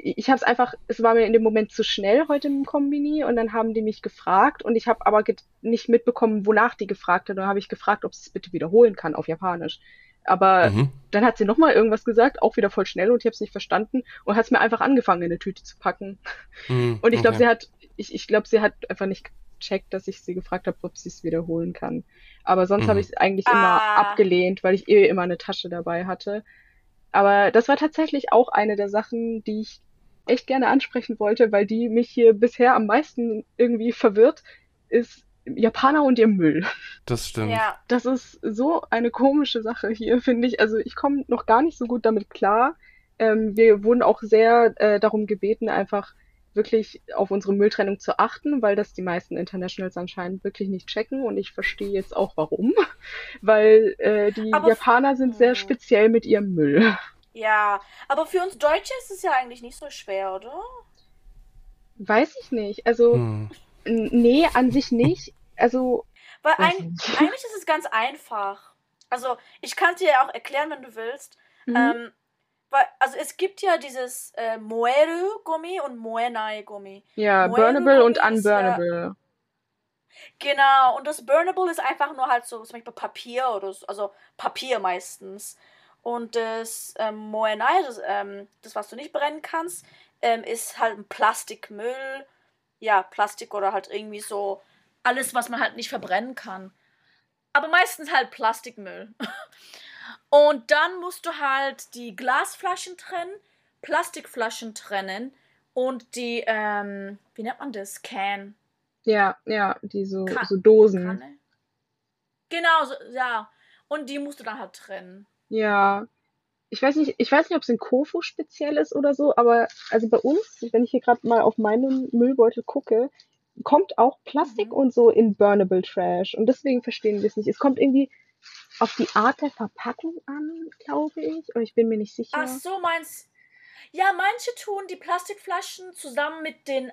ich habe es einfach, es war mir in dem Moment zu schnell heute im Kombini und dann haben die mich gefragt und ich habe aber get- nicht mitbekommen, wonach die gefragt hat. Und dann habe ich gefragt, ob sie es bitte wiederholen kann auf Japanisch. Aber Mhm. dann hat sie nochmal irgendwas gesagt, auch wieder voll schnell und ich habe es nicht verstanden und hat es mir einfach angefangen, in eine Tüte zu packen. Mhm, Und ich glaube, okay. sie hat, ich, ich glaube, sie hat einfach nicht gecheckt, dass ich sie gefragt habe, ob sie es wiederholen kann. Aber sonst Mhm. habe ich es eigentlich immer Ah. abgelehnt, weil ich eh immer eine Tasche dabei hatte. Aber das war tatsächlich auch eine der Sachen, die ich echt gerne ansprechen wollte, weil die mich hier bisher am meisten irgendwie verwirrt, ist Japaner und ihr Müll. Das stimmt. ja. Das ist so eine komische Sache hier, finde ich. Also ich komme noch gar nicht so gut damit klar. Ähm, wir wurden auch sehr äh, darum gebeten, einfach wirklich auf unsere Mülltrennung zu achten, weil das die meisten Internationals anscheinend wirklich nicht checken und ich verstehe jetzt auch warum, weil äh, die Aber- Japaner sind sehr Hm. speziell mit ihrem Müll. Ja, aber für uns Deutsche ist es ja eigentlich nicht so schwer, oder? Weiß ich nicht. Also Hm. nee, an sich nicht. Also Weil ein, nicht. eigentlich ist es ganz einfach. Also, ich kann es dir ja auch erklären, wenn du willst. Mhm. Ähm, weil, also es gibt ja dieses äh, Moeru-Gummi und Moenai-Gummi. ja, Moeru burnable und ist ja- unburnable. Genau, und das Burnable ist einfach nur halt so, zum Beispiel Papier oder so, also Papier meistens. Und das ähm, Moenai, das, ähm, das, was du nicht brennen kannst, ähm, ist halt ein Plastikmüll. Ja, Plastik oder halt irgendwie so alles, was man halt nicht verbrennen kann. Aber meistens halt Plastikmüll. Und dann musst du halt die Glasflaschen trennen, Plastikflaschen trennen und die, ähm, wie nennt man das? Can. Ja, ja, die so, Ka- so Dosen. Kanne? Genau, so, ja. Und die musst du dann halt trennen. Ja, ich weiß nicht, ich weiß nicht, ob es in Kofu speziell ist oder so, aber also bei uns, wenn ich hier gerade mal auf meinen Müllbeutel gucke, kommt auch Plastik Mhm. und so in Burnable Trash und deswegen verstehen wir es nicht. Es kommt irgendwie auf die Art der Verpackung an, glaube ich, aber ich bin mir nicht sicher. Ach so, meinst Ja, manche tun die Plastikflaschen zusammen mit den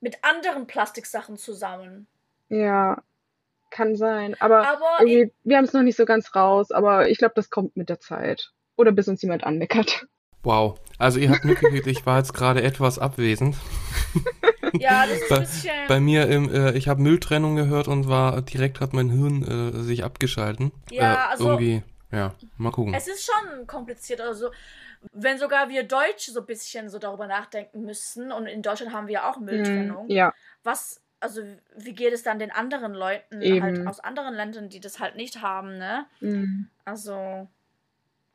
mit anderen Plastiksachen zusammen. Ja, kann sein, aber Aber irgendwie, wir haben es noch nicht so ganz raus, aber ich glaube, das kommt mit der Zeit. Oder bis uns jemand anmeckert. Wow. Also ihr habt mitgekriegt, ich war jetzt gerade etwas abwesend. ja, das ist Bei- ein bisschen. Bei mir, im, äh, ich habe Mülltrennung gehört und war direkt hat mein Hirn äh, sich abgeschalten. Ja, äh, also- irgendwie, ja, mal gucken. Es ist schon kompliziert. Also, wenn sogar wir Deutsche so ein bisschen so darüber nachdenken müssen, und in Deutschland haben wir ja auch Mülltrennung, Hm, ja, was, also wie geht es dann den anderen Leuten Eben. halt aus anderen Ländern, die das halt nicht haben, ne? mm, Also,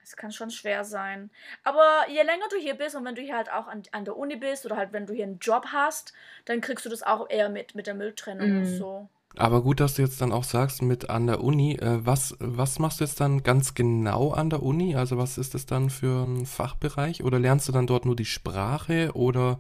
es kann schon schwer sein. Aber je länger du hier bist und wenn du hier halt auch an, an der Uni bist oder halt wenn du hier einen Job hast, dann kriegst du das auch eher mit mit der Mülltrennung und Mhm. so. Aber gut, dass du jetzt dann auch sagst, mit an der Uni, äh, was, was machst du jetzt dann ganz genau an der Uni? Also was ist das dann für ein Fachbereich? Oder lernst du dann dort nur die Sprache oder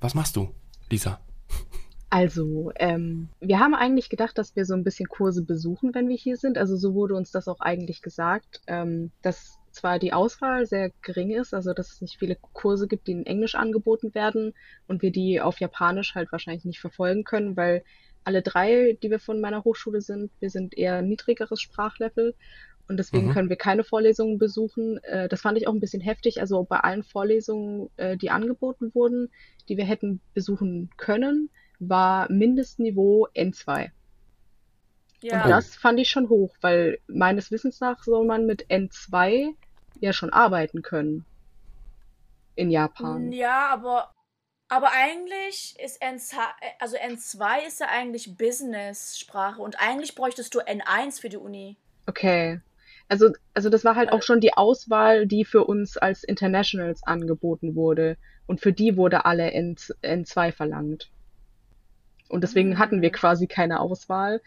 was machst du, Lisa? Also, ähm, wir haben eigentlich gedacht, dass wir so ein bisschen Kurse besuchen, wenn wir hier sind. Also so wurde uns das auch eigentlich gesagt, ähm, dass zwar die Auswahl sehr gering ist, also dass es nicht viele Kurse gibt, die in Englisch angeboten werden und wir die auf Japanisch halt wahrscheinlich nicht verfolgen können, weil alle drei, die wir von meiner Hochschule sind, wir sind eher niedrigeres Sprachlevel und deswegen Mhm. können wir keine Vorlesungen besuchen. Äh, das fand ich auch ein bisschen heftig. Also bei allen Vorlesungen, äh, die angeboten wurden, die wir hätten besuchen können, war Mindestniveau N2. Ja. Und das fand ich schon hoch, weil meines Wissens nach soll man mit N2 ja schon arbeiten können. In Japan. Ja, aber, aber eigentlich ist N2, also N2 ist ja eigentlich Business-Sprache und eigentlich bräuchtest du N1 für die Uni. Okay. Also, also das war halt auch schon die Auswahl, die für uns als Internationals angeboten wurde. Und für die wurde alle N, N2 verlangt. Und deswegen hatten wir Mhm. quasi keine Auswahl.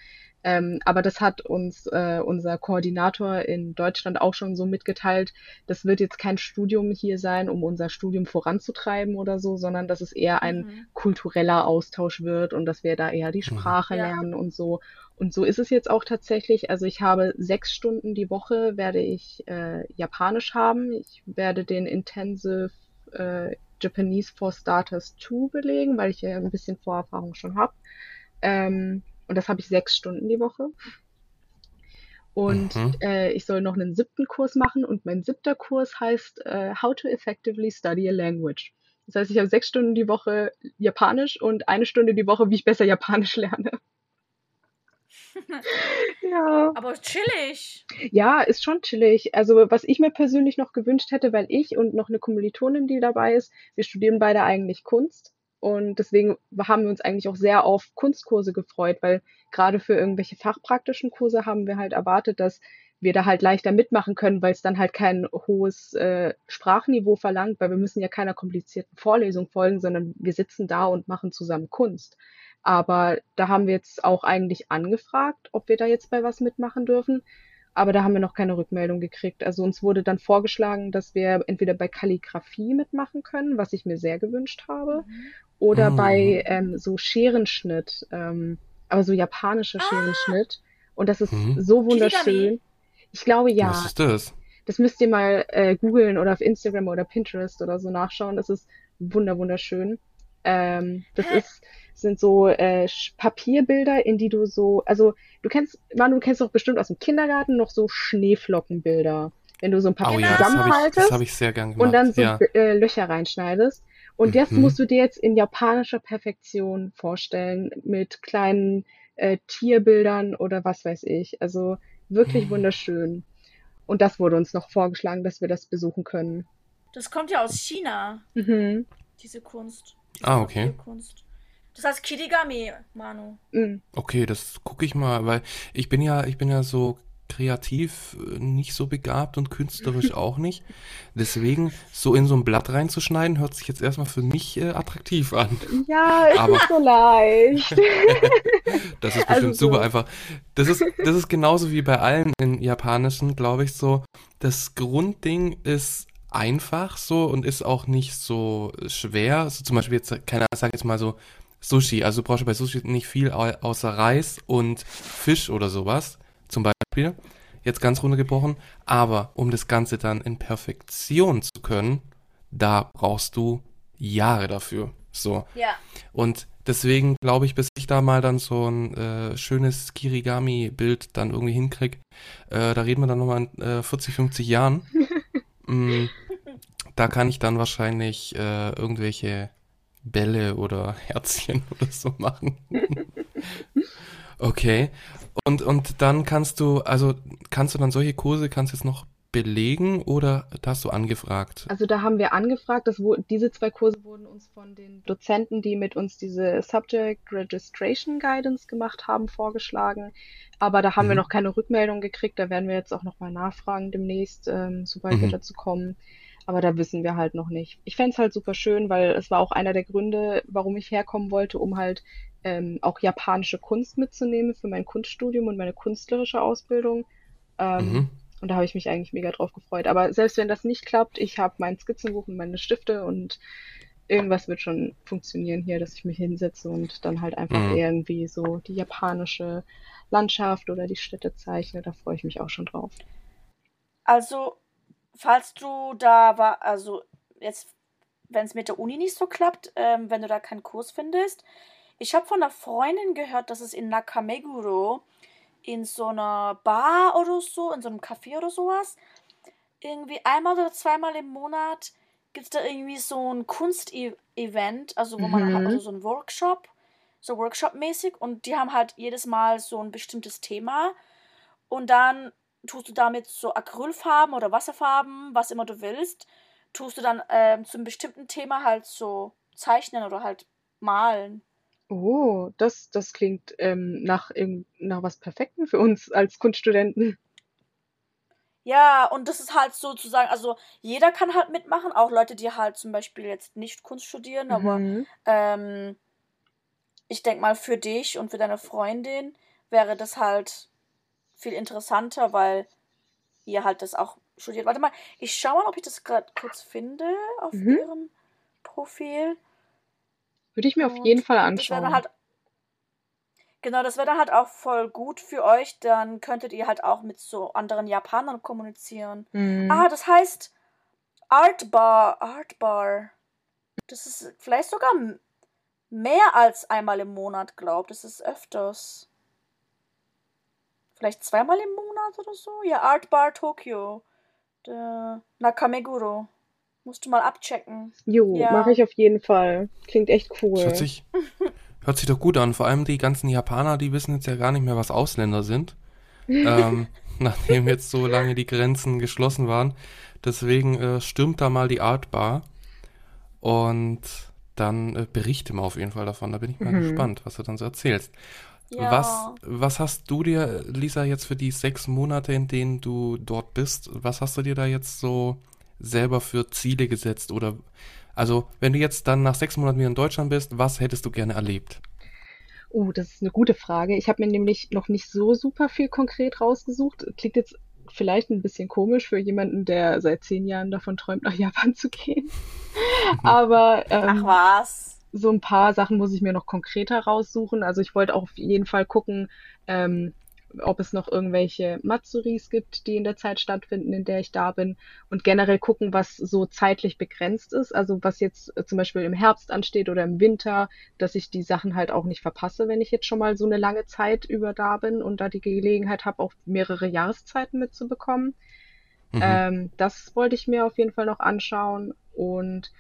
Ähm, aber das hat uns äh, unser Koordinator in Deutschland auch schon so mitgeteilt. Das wird jetzt kein Studium hier sein, um unser Studium voranzutreiben oder so, sondern dass es eher ein Mhm. kultureller Austausch wird und dass wir da eher die Sprache Ja. lernen und so. Und so ist es jetzt auch tatsächlich. Also ich habe sechs Stunden die Woche werde ich äh, Japanisch haben. Ich werde den Intensive äh, Japanese for Starters 2 belegen, weil ich ja ein bisschen Vorerfahrung schon habe. Ähm, und das habe ich sechs Stunden die Woche. Und Mhm. äh, ich soll noch einen siebten Kurs machen und mein siebter Kurs heißt äh, How to Effectively Study a Language. Das heißt, ich habe sechs Stunden die Woche Japanisch und eine Stunde die Woche, wie ich besser Japanisch lerne. ja. Aber chillig. Ja, ist schon chillig. Also, was ich mir persönlich noch gewünscht hätte, weil ich und noch eine Kommilitonin, die dabei ist, wir studieren beide eigentlich Kunst. Und deswegen haben wir uns eigentlich auch sehr auf Kunstkurse gefreut, weil gerade für irgendwelche fachpraktischen Kurse haben wir halt erwartet, dass wir da halt leichter mitmachen können, weil es dann halt kein hohes äh, Sprachniveau verlangt, weil wir müssen ja keiner komplizierten Vorlesung folgen, sondern wir sitzen da und machen zusammen Kunst. Aber da haben wir jetzt auch eigentlich angefragt, ob wir da jetzt bei was mitmachen dürfen. Aber da haben wir noch keine Rückmeldung gekriegt. Also uns wurde dann vorgeschlagen, dass wir entweder bei Kalligrafie mitmachen können, was ich mir sehr gewünscht habe, oder Mhm. bei ähm, so Scherenschnitt, ähm, aber so japanischer Ah. Scherenschnitt. Und das ist Mhm. so wunderschön. Ich glaube ja. Was ist das? Das müsst ihr mal äh, googeln oder auf Instagram oder Pinterest oder so nachschauen. Das ist wunder wunderschön. Ähm, das Hä? ist sind so äh, Papierbilder, in die du so, also du kennst, Manu, du kennst doch bestimmt aus dem Kindergarten noch so Schneeflockenbilder, wenn du so ein Papier Oh ja, das habe ich, das hab ich sehr gern gemacht. und dann so ja. äh, Löcher reinschneidest. Und das Mhm. musst du dir jetzt in japanischer Perfektion vorstellen, mit kleinen äh, Tierbildern oder was weiß ich. Also wirklich Mhm. wunderschön. Und das wurde uns noch vorgeschlagen, dass wir das besuchen können. Das kommt ja aus China, Mhm. diese Kunst. Ah, okay. Papierkunst. Das heißt Kirigami, Manu. Mhm. Okay, das gucke ich mal, weil ich bin ja, ich bin ja so kreativ äh, nicht so begabt und künstlerisch auch nicht. Deswegen, so in so ein Blatt reinzuschneiden, hört sich jetzt erstmal für mich äh, attraktiv an. Ja, ist Aber- nicht so leicht. Das ist Also bestimmt so. super einfach. Das ist, das ist genauso wie bei allen in Japanischen, glaube ich, so. Das Grundding ist einfach so und ist auch nicht so schwer. So zum Beispiel jetzt, keine Ahnung, sag jetzt mal so Sushi. Also du brauchst bei Sushi nicht viel au- außer Reis und Fisch oder sowas. Zum Beispiel. Jetzt ganz runtergebrochen. Aber um das Ganze dann in Perfektion zu können, da brauchst du Jahre dafür. So. Ja. Und deswegen glaube ich, bis ich da mal dann so ein äh, schönes Kirigami-Bild dann irgendwie hinkrieg, äh, da reden wir dann nochmal in äh, 40, 50 Jahren. mm, da kann ich dann wahrscheinlich äh, irgendwelche Bälle oder Herzchen oder so machen. okay. Und, und dann kannst du, also kannst du dann solche Kurse, kannst du jetzt noch belegen oder hast du angefragt? Also da haben wir angefragt, dass wo, diese zwei Kurse wurden uns von den Dozenten, die mit uns diese Subject Registration Guidance gemacht haben, vorgeschlagen. Aber da haben wir Mhm. noch keine Rückmeldung gekriegt. Da werden wir jetzt auch nochmal nachfragen demnächst, ähm, sobald wir Mhm. dazu kommen. Aber da wissen wir halt noch nicht. Ich fänd's halt super schön, weil es war auch einer der Gründe, warum ich herkommen wollte, um halt ähm, auch japanische Kunst mitzunehmen für mein Kunststudium und meine künstlerische Ausbildung. Ähm, Mhm. und da habe ich mich eigentlich mega drauf gefreut. Aber selbst wenn das nicht klappt, ich habe mein Skizzenbuch und meine Stifte und irgendwas wird schon funktionieren hier, dass ich mich hinsetze und dann halt einfach Mhm. irgendwie so die japanische Landschaft oder die Städte zeichne. Da freue ich mich auch schon drauf. Also, falls du da war, also jetzt, wenn es mit der Uni nicht so klappt, ähm, wenn du da keinen Kurs findest, ich habe von einer Freundin gehört, dass es in Nakameguro in so einer Bar oder so, in so einem Café oder sowas, irgendwie einmal oder zweimal im Monat gibt es da irgendwie so ein Kunstevent, also wo man Mhm. hat, also so ein Workshop, so Workshop-mäßig und die haben halt jedes Mal so ein bestimmtes Thema und dann tust du damit so Acrylfarben oder Wasserfarben, was immer du willst, tust du dann ähm, zu einem bestimmten Thema halt so zeichnen oder halt malen. Oh, das, das klingt ähm, nach, nach was Perfektem für uns als Kunststudenten. Ja, und das ist halt sozusagen, also jeder kann halt mitmachen, auch Leute, die halt zum Beispiel jetzt nicht Kunst studieren, aber Mhm. ähm, ich denke mal für dich und für deine Freundin wäre das halt viel interessanter, weil ihr halt das auch studiert. Warte mal, ich schau mal, ob ich das gerade kurz finde auf Mhm. ihrem Profil. Würde ich mir auf Und jeden Fall Das anschauen. dann halt. Genau, das wäre dann halt auch voll gut für euch. Dann könntet ihr halt auch mit so anderen Japanern kommunizieren. Mhm. Ah, das heißt Art Bar. Art Bar. Das ist vielleicht sogar mehr als einmal im Monat, glaubt. Das ist öfters. Vielleicht zweimal im Monat oder so? Ja, Art Bar Tokyo. Der Nakameguro. Musst du mal abchecken. Jo, ja. mache ich auf jeden Fall. Klingt echt Das cool. hört sich, hört sich doch gut an. Vor allem die ganzen Japaner, die wissen jetzt ja gar nicht mehr, was Ausländer sind. ähm, nachdem jetzt so lange die Grenzen geschlossen waren. Deswegen äh, stürmt da mal die Art Bar und dann äh, berichte mal auf jeden Fall davon. Da bin ich mal Mhm. gespannt, was du dann so erzählst. Ja. Was, was hast du dir, Lisa, jetzt für die sechs Monate, in denen du dort bist, was hast du dir da jetzt so selber für Ziele gesetzt? Oder, also, wenn du jetzt dann nach sechs Monaten wieder in Deutschland bist, was hättest du gerne erlebt? Oh, das ist eine gute Frage. Ich habe mir nämlich noch nicht so super viel konkret rausgesucht. Klingt jetzt vielleicht ein bisschen komisch für jemanden, der seit zehn Jahren davon träumt, nach Japan zu gehen. Aber Ach ähm, was. So ein paar Sachen muss ich mir noch konkreter raussuchen. Also ich wollte auch auf jeden Fall gucken, ähm, ob es noch irgendwelche Matsuris gibt, die in der Zeit stattfinden, in der ich da bin. Und generell gucken, was so zeitlich begrenzt ist. Also was jetzt äh, zum Beispiel im Herbst ansteht oder im Winter, dass ich die Sachen halt auch nicht verpasse, wenn ich jetzt schon mal so eine lange Zeit über da bin und da die Gelegenheit habe, auch mehrere Jahreszeiten mitzubekommen. Mhm. Ähm, das wollte ich mir auf jeden Fall noch anschauen. Und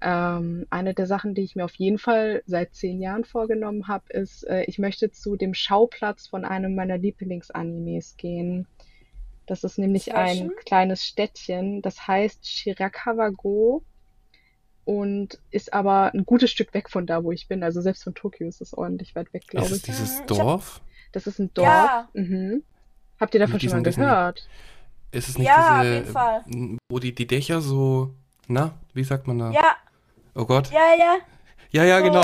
ähm, eine der Sachen, die ich mir auf jeden Fall seit zehn Jahren vorgenommen habe, ist, äh, ich möchte zu dem Schauplatz von einem meiner Lieblingsanimes gehen. Das ist nämlich ein Welchen? kleines Städtchen, das heißt Shirakawa-go und ist aber ein gutes Stück weg von da, wo ich bin. Also selbst von Tokio ist es ordentlich weit weg, glaube ist ich. dieses ich hab- Dorf? Das ist ein Dorf. Ja. Mhm. Habt ihr davon Mit schon mal diesen- diesen- gehört? Ist es nicht Ja, auf diese, jeden Fall. m, wo die, die Dächer so, na, wie sagt man da? Ja, Oh Gott. ja, ja. Ja, ja, so genau.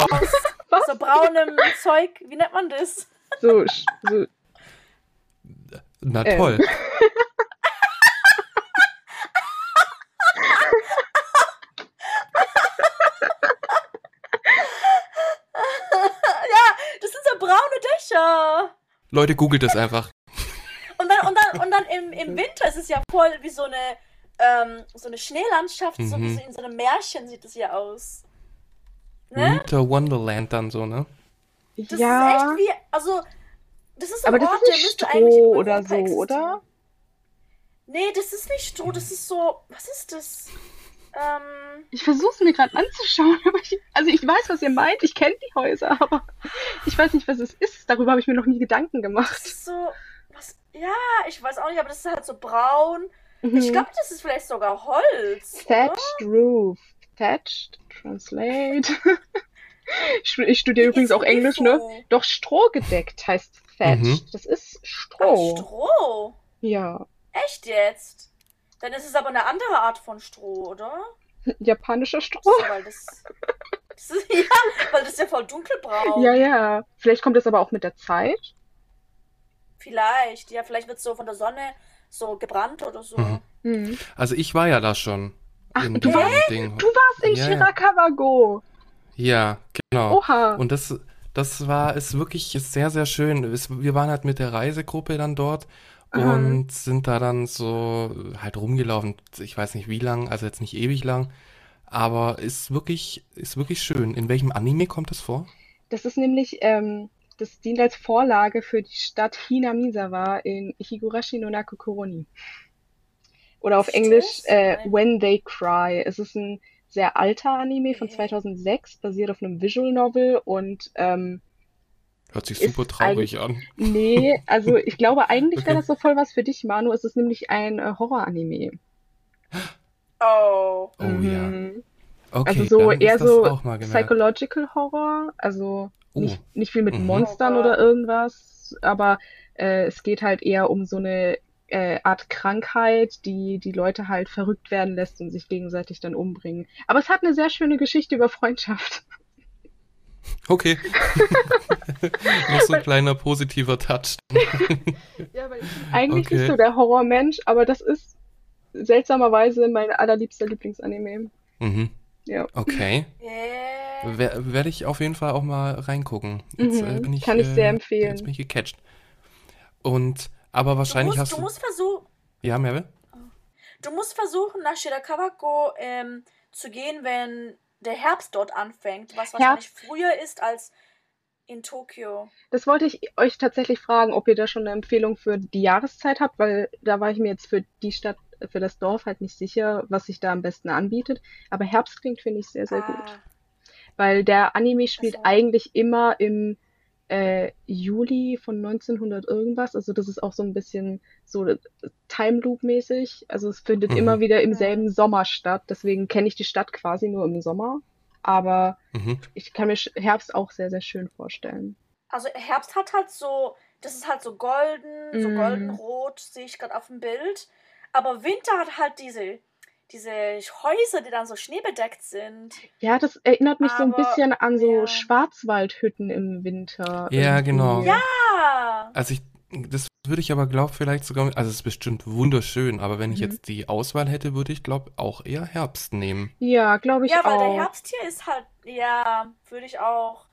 Aus so braunem Zeug. Wie nennt man das? So, sch- so Na Ähm. toll. ja, das sind so braune Dächer. Leute, googelt es einfach. Und dann, und dann, und dann im, im Winter ist es ja voll wie so eine, ähm, so eine Schneelandschaft, so wie Mhm. so in so einem Märchen sieht es ja aus. Ne? Winter Wonderland dann so, ne? Das ja. ist echt wie, also, das ist ein Aber das Ort, ist der nicht müsste eigentlich in Stroh oder so, existieren. oder? Nee, das ist nicht Stroh, das ist so, was ist das? Ähm, Ich versuche es mir gerade anzuschauen, aber ich, also ich weiß, was ihr meint, ich kenne die Häuser, aber ich weiß nicht, was es ist. Darüber habe ich mir noch nie Gedanken das gemacht. ist so, was, ja, ich weiß auch nicht, aber das ist halt so braun. Mhm. Ich glaube, das ist vielleicht sogar Holz. oder? Thatched Roof. Thatched, translate. ich, ich studiere übrigens auch Englisch, Info? ne? Doch strohgedeckt heißt thatched. Mhm. Das ist Ach, Stroh. Stroh. Ja. Echt jetzt? Dann ist es aber eine andere Art von Stroh, oder? Japanischer Stroh. So, weil das, das ist, ja, weil das ist ja voll dunkelbraun. Ja, ja. Vielleicht kommt das aber auch mit der Zeit. Vielleicht, ja, vielleicht wird es so von der Sonne so gebrannt oder so. Mhm. Mhm. Also ich war ja da schon. Ach, in du warst- Ding. Du warst in Ja, ja. Shirakawa-go. Ja, genau. Oha. Und das, das war, ist wirklich sehr, sehr schön. Es, wir waren halt mit der Reisegruppe dann dort Aha. und sind da dann so halt rumgelaufen. Ich weiß nicht wie lang, also jetzt nicht ewig lang, aber ist wirklich, ist wirklich schön. In welchem Anime kommt das vor? Das ist nämlich, ähm, das dient als Vorlage für die Stadt Hinamizawa in Higurashi no Naku Koroni. Oder auf. Englisch äh, When They Cry. Es ist ein sehr alter Anime von Okay. 2006, basiert auf einem Visual Novel und ähm, Hört sich super traurig an. nee, also ich glaube eigentlich wäre das so voll was für dich, Manu. Es ist nämlich ein äh, Horror-Anime. Oh. Oh ja. Mhm. Okay, Also so dann eher ist das so auch mal gemerkt. Psychological Horror, also Oh. nicht, nicht viel mit Mhm. Monstern oder irgendwas, aber äh, es geht halt eher um so eine äh, Art Krankheit, die die Leute halt verrückt werden lässt und sich gegenseitig dann umbringen. Aber es hat eine sehr schöne Geschichte über Freundschaft. Okay. Noch so ein kleiner positiver Touch. Ja, weil ich bin eigentlich Okay. nicht so der Horrormensch, aber das ist seltsamerweise mein allerliebster Lieblingsanime. Mhm. Ja. Okay. Yeah. Werde ich auf jeden Fall auch mal reingucken. Jetzt, Mhm, äh, bin ich, kann ich sehr äh, empfehlen. Jetzt bin ich gecatcht. Und, aber Du wahrscheinlich musst, hast du du. musst versuchen, Ja, Merve? du musst versuchen, nach Shirakawako ähm, zu gehen, wenn der Herbst dort anfängt, was wahrscheinlich früher ist als in Tokio. Das wollte ich euch tatsächlich fragen, ob ihr da schon eine Empfehlung für die Jahreszeit habt, weil da war ich mir jetzt für die Stadt, für das Dorf halt nicht sicher, was sich da am besten anbietet. Aber Herbst klingt, finde ich, sehr, sehr gut. Ah, Weil der Anime spielt so. eigentlich immer im äh, Juli von 1900 irgendwas. Also das ist auch so ein bisschen so Time Loop mäßig. Also es findet Mhm. immer wieder im Ja. selben Sommer statt. Deswegen kenne ich die Stadt quasi nur im Sommer. Aber Mhm. ich kann mir Herbst auch sehr, sehr schön vorstellen. Also Herbst hat halt so, das ist halt so golden, so Mm. goldenrot, sehe ich gerade auf dem Bild. Aber Winter hat halt diese, diese Häuser, die dann so schneebedeckt sind. Ja, das erinnert mich so ein Aber, bisschen an so ja. Schwarzwaldhütten im Winter. Ja, irgendwie. genau. Ah, Also ich, das würde ich aber glaube vielleicht sogar, also es ist bestimmt wunderschön, aber wenn ich Mhm. jetzt die Auswahl hätte, würde ich glaube auch eher Herbst nehmen. Ja, glaube ich ja, weil auch. der Herbst hier ist halt, ja, würde ich auch.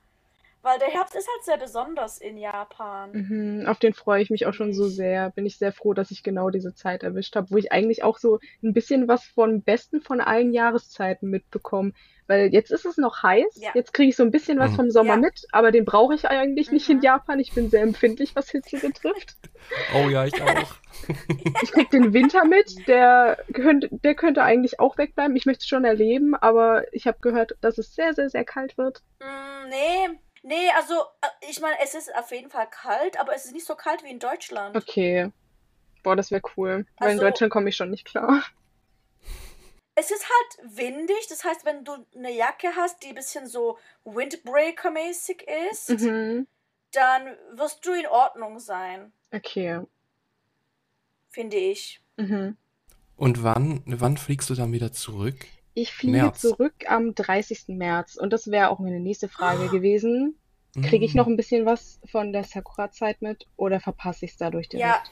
Weil der Herbst ist halt sehr besonders in Japan. Mhm, auf den freue ich mich auch schon so sehr. Bin ich sehr froh, dass ich genau diese Zeit erwischt habe, wo ich eigentlich auch so ein bisschen was vom Besten von allen Jahreszeiten mitbekomme. Weil jetzt ist es noch heiß, Ja. jetzt kriege ich so ein bisschen was Mhm. vom Sommer Ja. mit, aber den brauche ich eigentlich nicht in Mhm. Japan. Ich bin sehr empfindlich, was Hitze betrifft. Oh ja, ich auch. Ich krieg den Winter mit, der könnte, der könnte eigentlich auch wegbleiben. Ich möchte es schon erleben, aber ich habe gehört, dass es sehr, sehr, sehr kalt wird. Mm, nee, nee, also äh, ich meine, es ist auf jeden Fall kalt, aber es ist nicht so kalt wie in Deutschland. Okay. Boah, das wäre cool. Weil in Also- Deutschland komme ich schon nicht klar. Es ist halt windig, das heißt, wenn du eine Jacke hast, die ein bisschen so Windbreaker-mäßig ist, Mhm. dann wirst du in Ordnung sein, Okay. finde ich. Mhm. Und wann, wann fliegst du dann wieder zurück? Ich fliege März. zurück am 30. März und das wäre auch meine nächste Frage gewesen. Kriege ich Mm. noch ein bisschen was von der Sakura-Zeit mit oder verpasse ich es dadurch direkt? Ja,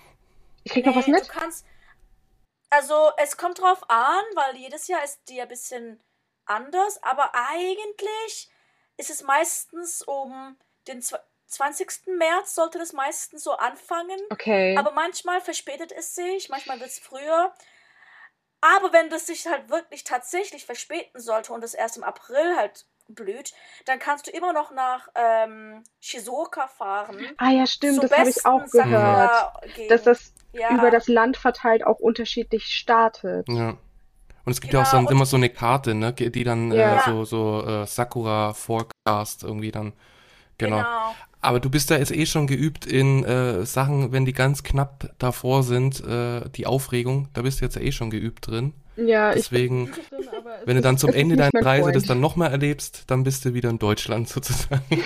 Ich krieg noch was nee, mit? du kannst. Also, es kommt drauf an, weil jedes Jahr ist die ein bisschen anders, aber eigentlich ist es meistens um den zw- 20. März sollte das meistens so anfangen. Okay. Aber manchmal verspätet es sich, manchmal wird es früher. Aber wenn das sich halt wirklich tatsächlich verspäten sollte und es erst im April halt blüht, dann kannst du immer noch nach ähm, Shizuoka fahren. ah ja, stimmt, das habe ich auch gehört. Dass das ja. über das Land verteilt auch unterschiedlich startet. Ja. Und es gibt ja auch so, Genau, und- immer so eine Karte, ne, die dann Ja. äh, so, so äh, Sakura Forecast irgendwie dann. Genau. genau. Aber du bist da jetzt eh schon geübt in äh, Sachen, wenn die ganz knapp davor sind, äh, die Aufregung, da bist du jetzt eh schon geübt drin. Ja, ich Deswegen, bin drin, aber wenn du dann zum Ende deiner Reise Freund. das dann nochmal erlebst, dann bist du wieder in Deutschland sozusagen.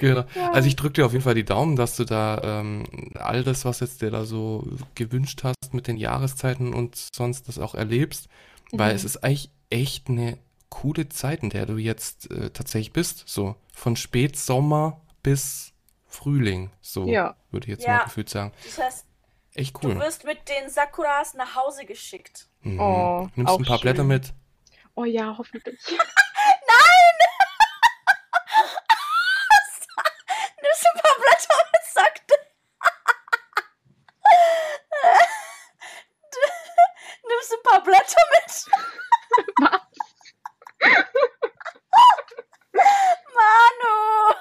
genau. Also ich drücke dir auf jeden Fall die Daumen, dass du da ähm, all das, was jetzt dir da so gewünscht hast mit den Jahreszeiten und sonst das auch erlebst, weil Mhm. es ist eigentlich echt eine coole Zeit, in der du jetzt äh, tatsächlich bist. So von Spätsommer bis Frühling, so Ja. würde ich jetzt Ja. mal gefühlt sagen. Das heißt, Echt du cool. wirst mit den Sakuras nach Hause geschickt. Mhm. Oh, Nimmst auch ein paar schön. Blätter mit. Oh ja, hoffentlich. Nimmst ein paar Blätter mit, sagte. Nimmst ein paar Blätter mit. Manu!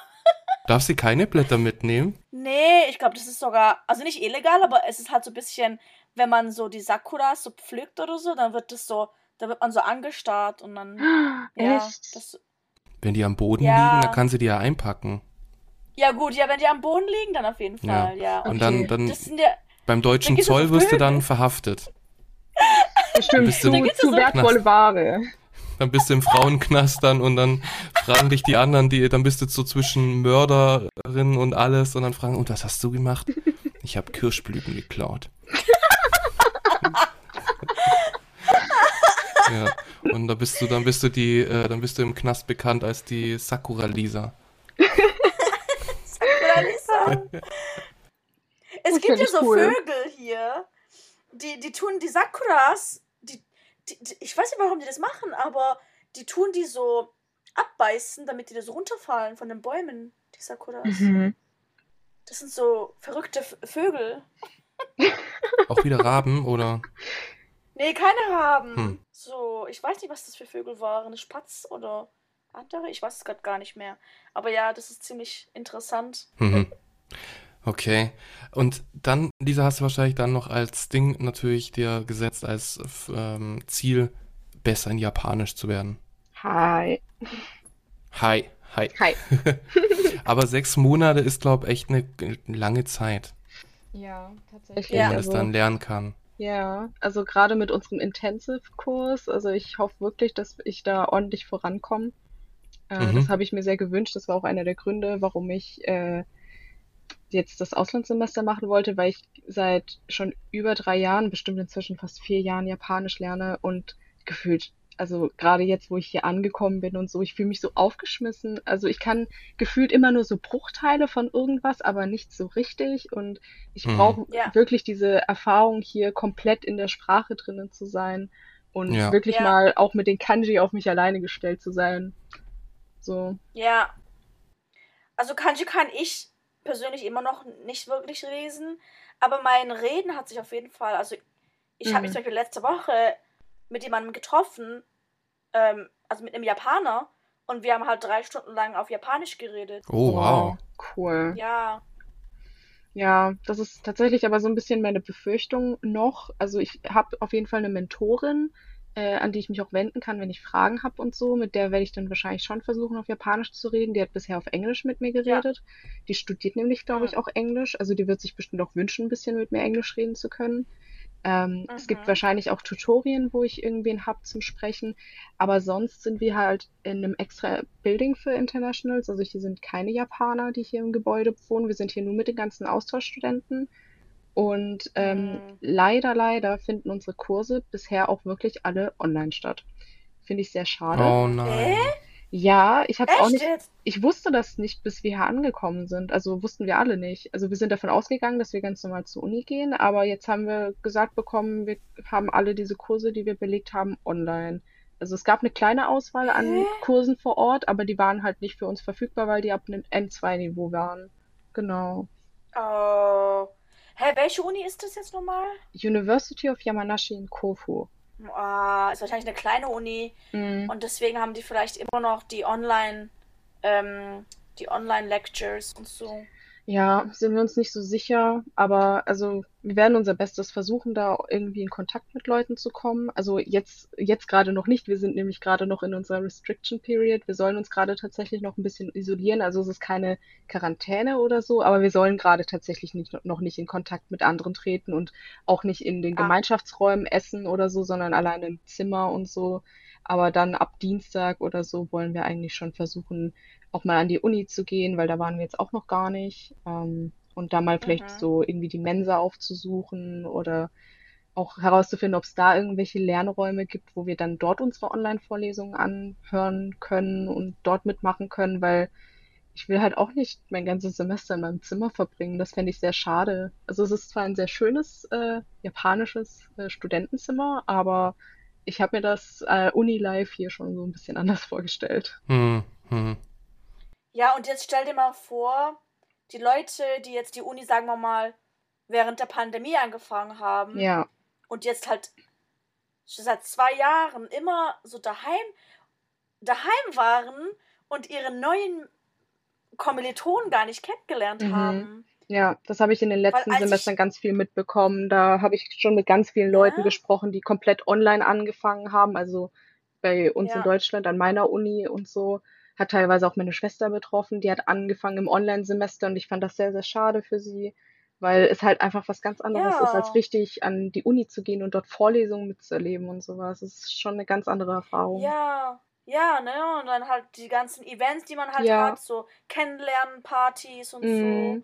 Darfst du keine Blätter mitnehmen? Nee, ich glaube, das ist sogar, also nicht illegal, aber es ist halt so ein bisschen, wenn man so die Sakuras so pflückt oder so, dann wird das so Da wird man so angestarrt und dann. ja, das, Wenn die am Boden Ja. liegen, dann kann sie die ja einpacken. ja, gut, ja, wenn die am Boden liegen, dann auf jeden Ja. Fall, ja. Und Und dann, Okay. dann das sind ja. beim deutschen Zoll wirst du dann verhaftet. Stimmt, bist du- zu, zu so- wertvolle Ware. Dann bist du im Frauenknast dann und dann fragen dich die anderen, die, dann bist du so zwischen Mörderin und alles und dann fragen, und was hast du gemacht? Ich habe Kirschblüten geklaut. ja, und da bist du, dann bist du die, äh, dann bist du im Knast bekannt als die Sakura Lisa. Oder Lisa. Es Das gibt ja so cool. Vögel hier, die, die tun die Sakuras, die, ich weiß nicht, warum die das machen, aber die tun die so abbeißen, damit die da so runterfallen von den Bäumen, die Sakuras. Mhm. Das sind so verrückte Vögel. Auch wieder Raben oder? Nee, keine Raben. Hm. So, ich weiß nicht, was das für Vögel waren. Eine Spatz oder andere? Ich weiß es gerade gar nicht mehr. Aber ja, das ist ziemlich interessant. Mhm. Okay. Und dann, Lisa, hast du wahrscheinlich dann noch als Ding natürlich dir gesetzt, als ähm, Ziel, besser in Japanisch zu werden. Hi. Hi, hi. Hi. Aber sechs Monate ist, glaube ich, echt eine lange Zeit, Ja, tatsächlich. wo Ja. man das dann lernen kann. Ja, also gerade mit unserem Intensive-Kurs, also ich hoffe wirklich, dass ich da ordentlich vorankomme. Äh, Mhm. Das habe ich mir sehr gewünscht. Das war auch einer der Gründe, warum ich äh, jetzt das Auslandssemester machen wollte, weil ich seit schon über drei Jahren, bestimmt inzwischen fast vier Jahren Japanisch lerne und gefühlt, also gerade jetzt, wo ich hier angekommen bin und so, ich fühle mich so aufgeschmissen. Also ich kann gefühlt immer nur so Bruchteile von irgendwas, aber nicht so richtig und ich Mhm. brauche Ja. wirklich diese Erfahrung hier komplett in der Sprache drinnen zu sein und Ja. wirklich Ja. mal auch mit den Kanji auf mich alleine gestellt zu sein. So. Ja. Also Kanji kann ich persönlich immer noch nicht wirklich lesen, aber mein Reden hat sich auf jeden Fall, also ich habe mich Mhm. zum Beispiel letzte Woche mit jemandem getroffen, ähm, also mit einem Japaner, und wir haben halt drei Stunden lang auf Japanisch geredet. Oh, wow. Cool. Ja. Ja, das ist tatsächlich aber so ein bisschen meine Befürchtung noch. Also ich habe auf jeden Fall eine Mentorin, äh, an die ich mich auch wenden kann, wenn ich Fragen habe und so. Mit der werde ich dann wahrscheinlich schon versuchen, auf Japanisch zu reden. Die hat bisher auf Englisch mit mir geredet. Die studiert nämlich, glaube ich, Mhm. auch Englisch. Also die wird sich bestimmt auch wünschen, ein bisschen mit mir Englisch reden zu können. Ähm, Es gibt Mhm. wahrscheinlich auch Tutorien, wo ich irgendwen hab zum Sprechen. Aber sonst sind wir halt in einem extra Building für Internationals. Also hier sind keine Japaner, die hier im Gebäude wohnen. Wir sind hier nur mit den ganzen Austauschstudenten. Und ähm, Mhm. leider, leider finden unsere Kurse bisher auch wirklich alle online statt. Finde ich sehr schade. Oh nein. Ja, ich habe auch nicht. Ich wusste das nicht, bis wir hier angekommen sind. Also wussten wir alle nicht. Also wir sind davon ausgegangen, dass wir ganz normal zur Uni gehen, aber jetzt haben wir gesagt bekommen, wir haben alle diese Kurse, die wir belegt haben, online. Also es gab eine kleine Auswahl an Hä? Kursen vor Ort, aber die waren halt nicht für uns verfügbar, weil die ab einem N2-Niveau waren. Genau. Oh. Hä, welche Uni ist das jetzt nochmal? University of Yamanashi in Kofu. Ah, ist wahrscheinlich eine kleine Uni. Mhm. Und deswegen haben die vielleicht immer noch die Online, ähm, die Online-Lectures und so. Ja, sind wir uns nicht so sicher, aber also wir werden unser Bestes versuchen, da irgendwie in Kontakt mit Leuten zu kommen. Also jetzt, jetzt gerade noch nicht. Wir sind nämlich gerade noch in unserer Restriction Period. Wir sollen uns gerade tatsächlich noch ein bisschen isolieren. Also es ist keine Quarantäne oder so, aber wir sollen gerade tatsächlich nicht, noch nicht in Kontakt mit anderen treten und auch nicht in den Ah. Gemeinschaftsräumen essen oder so, sondern alleine im Zimmer und so. Aber dann ab Dienstag oder so wollen wir eigentlich schon versuchen, auch mal an die Uni zu gehen, weil da waren wir jetzt auch noch gar nicht. Ähm, und da mal vielleicht Mhm. so irgendwie die Mensa aufzusuchen oder auch herauszufinden, ob es da irgendwelche Lernräume gibt, wo wir dann dort unsere Online-Vorlesungen anhören können und dort mitmachen können, weil ich will halt auch nicht mein ganzes Semester in meinem Zimmer verbringen. Das fände ich sehr schade. Also es ist zwar ein sehr schönes äh, japanisches äh, Studentenzimmer, aber ich habe mir das äh, Uni-Life hier schon so ein bisschen anders vorgestellt. Hm, hm. Ja, und jetzt stell dir mal vor, die Leute, die jetzt die Uni, sagen wir mal, während der Pandemie angefangen haben Ja. und jetzt halt schon seit zwei Jahren immer so daheim, daheim waren und ihre neuen Kommilitonen gar nicht kennengelernt Mhm. haben. Ja, das habe ich in den letzten Semestern ganz viel mitbekommen. Da habe ich schon mit ganz vielen Leuten Ja? gesprochen, die komplett online angefangen haben. Also bei uns in Ja. Deutschland an meiner Uni und so. Hat teilweise auch meine Schwester betroffen. Die hat angefangen im Online-Semester und ich fand das sehr, sehr schade für sie, weil es halt einfach was ganz anderes ist, als Ja. richtig an die Uni zu gehen und dort Vorlesungen mitzuerleben und sowas. Das ist schon eine ganz andere Erfahrung. Ja, ja, ne? Und dann halt die ganzen Events, die man halt Ja. hat, so Kennenlernen-Partys und Mhm, so.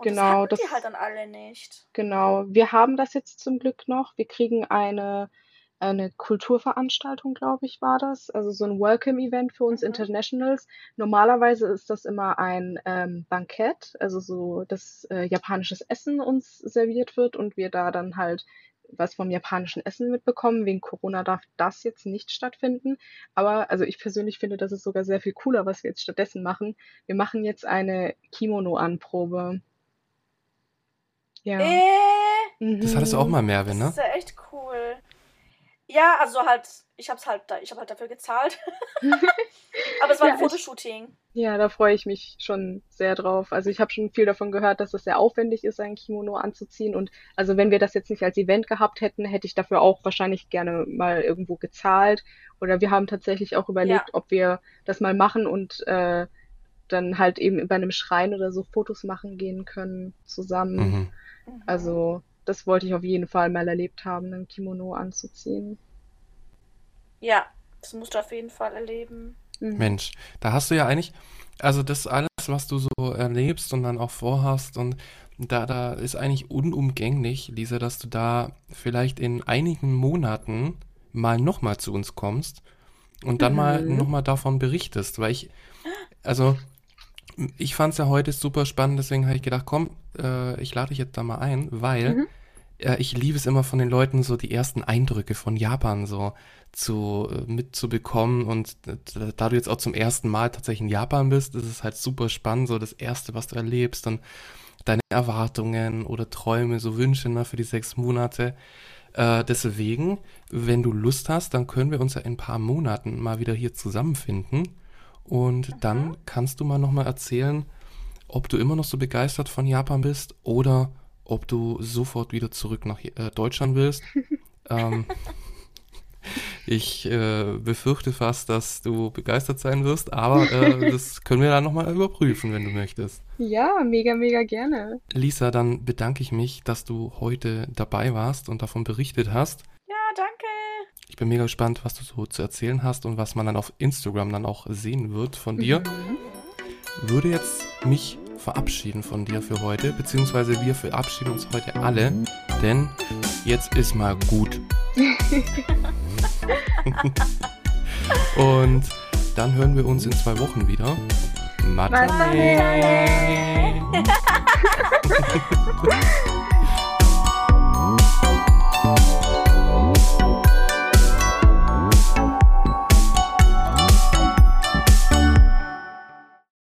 Und genau, das das- halt dann alle nicht. Genau, wir haben das jetzt zum Glück noch. Wir kriegen eine, eine Kulturveranstaltung, glaube ich, war das. Also so ein Welcome-Event für uns Mhm. Internationals. Normalerweise ist das immer ein ähm, Bankett, also so, dass äh, japanisches Essen uns serviert wird und wir da dann halt was vom japanischen Essen mitbekommen. Wegen Corona darf das jetzt nicht stattfinden. Aber also ich persönlich finde, das ist sogar sehr viel cooler, was wir jetzt stattdessen machen. Wir machen jetzt eine Kimono-Anprobe. Ja. Äh, Das hattest du auch mal, Mervin, das ne? ist ja echt cool. Ja, also halt, ich hab's halt, da, ich hab halt dafür gezahlt. Aber es war Ja, ein ich- Fotoshooting. Ja, da freue ich mich schon sehr drauf. Also ich habe schon viel davon gehört, dass es sehr aufwendig ist, ein Kimono anzuziehen. Und also wenn wir das jetzt nicht als Event gehabt hätten, hätte ich dafür auch wahrscheinlich gerne mal irgendwo gezahlt. Oder wir haben tatsächlich auch überlegt, Ja. ob wir das mal machen und äh, dann halt eben bei einem Schrein oder so Fotos machen gehen können zusammen. Mhm. Mhm. Also das wollte ich auf jeden Fall mal erlebt haben, ein Kimono anzuziehen. Ja, das musst du auf jeden Fall erleben. Mhm. Mensch, da hast du ja eigentlich, also das alles, was du so erlebst und dann auch vorhast und da, da ist eigentlich unumgänglich, Lisa, dass du da vielleicht in einigen Monaten mal nochmal zu uns kommst und dann mal Mhm. nochmal davon berichtest, weil ich, also ich fand es ja heute super spannend, deswegen habe ich gedacht, komm, äh, ich lade dich jetzt da mal ein, weil Mhm. äh, ich liebe es immer von den Leuten, so die ersten Eindrücke von Japan so zu äh, mitzubekommen. Und äh, da du jetzt auch zum ersten Mal tatsächlich in Japan bist, ist es halt super spannend, so das Erste, was du erlebst und deine Erwartungen oder Träume, so Wünsche ne, für die sechs Monate. Äh, deswegen, wenn du Lust hast, dann können wir uns ja in ein paar Monaten mal wieder hier zusammenfinden. Und dann kannst du mal nochmal erzählen, ob du immer noch so begeistert von Japan bist oder ob du sofort wieder zurück nach äh, Deutschland willst. ähm, ich äh, befürchte fast, dass du begeistert sein wirst, aber äh, das können wir dann nochmal überprüfen, wenn du möchtest. Ja, mega, mega gerne. Lisa, dann bedanke ich mich, dass du heute dabei warst und davon berichtet hast. Ja, danke. Ich bin mega gespannt, was du so zu erzählen hast und was man dann auf Instagram dann auch sehen wird von dir. Würde jetzt mich verabschieden von dir für heute, beziehungsweise wir verabschieden uns heute alle, denn jetzt ist mal gut. Und dann hören wir uns in zwei Wochen wieder. Matane. Matane.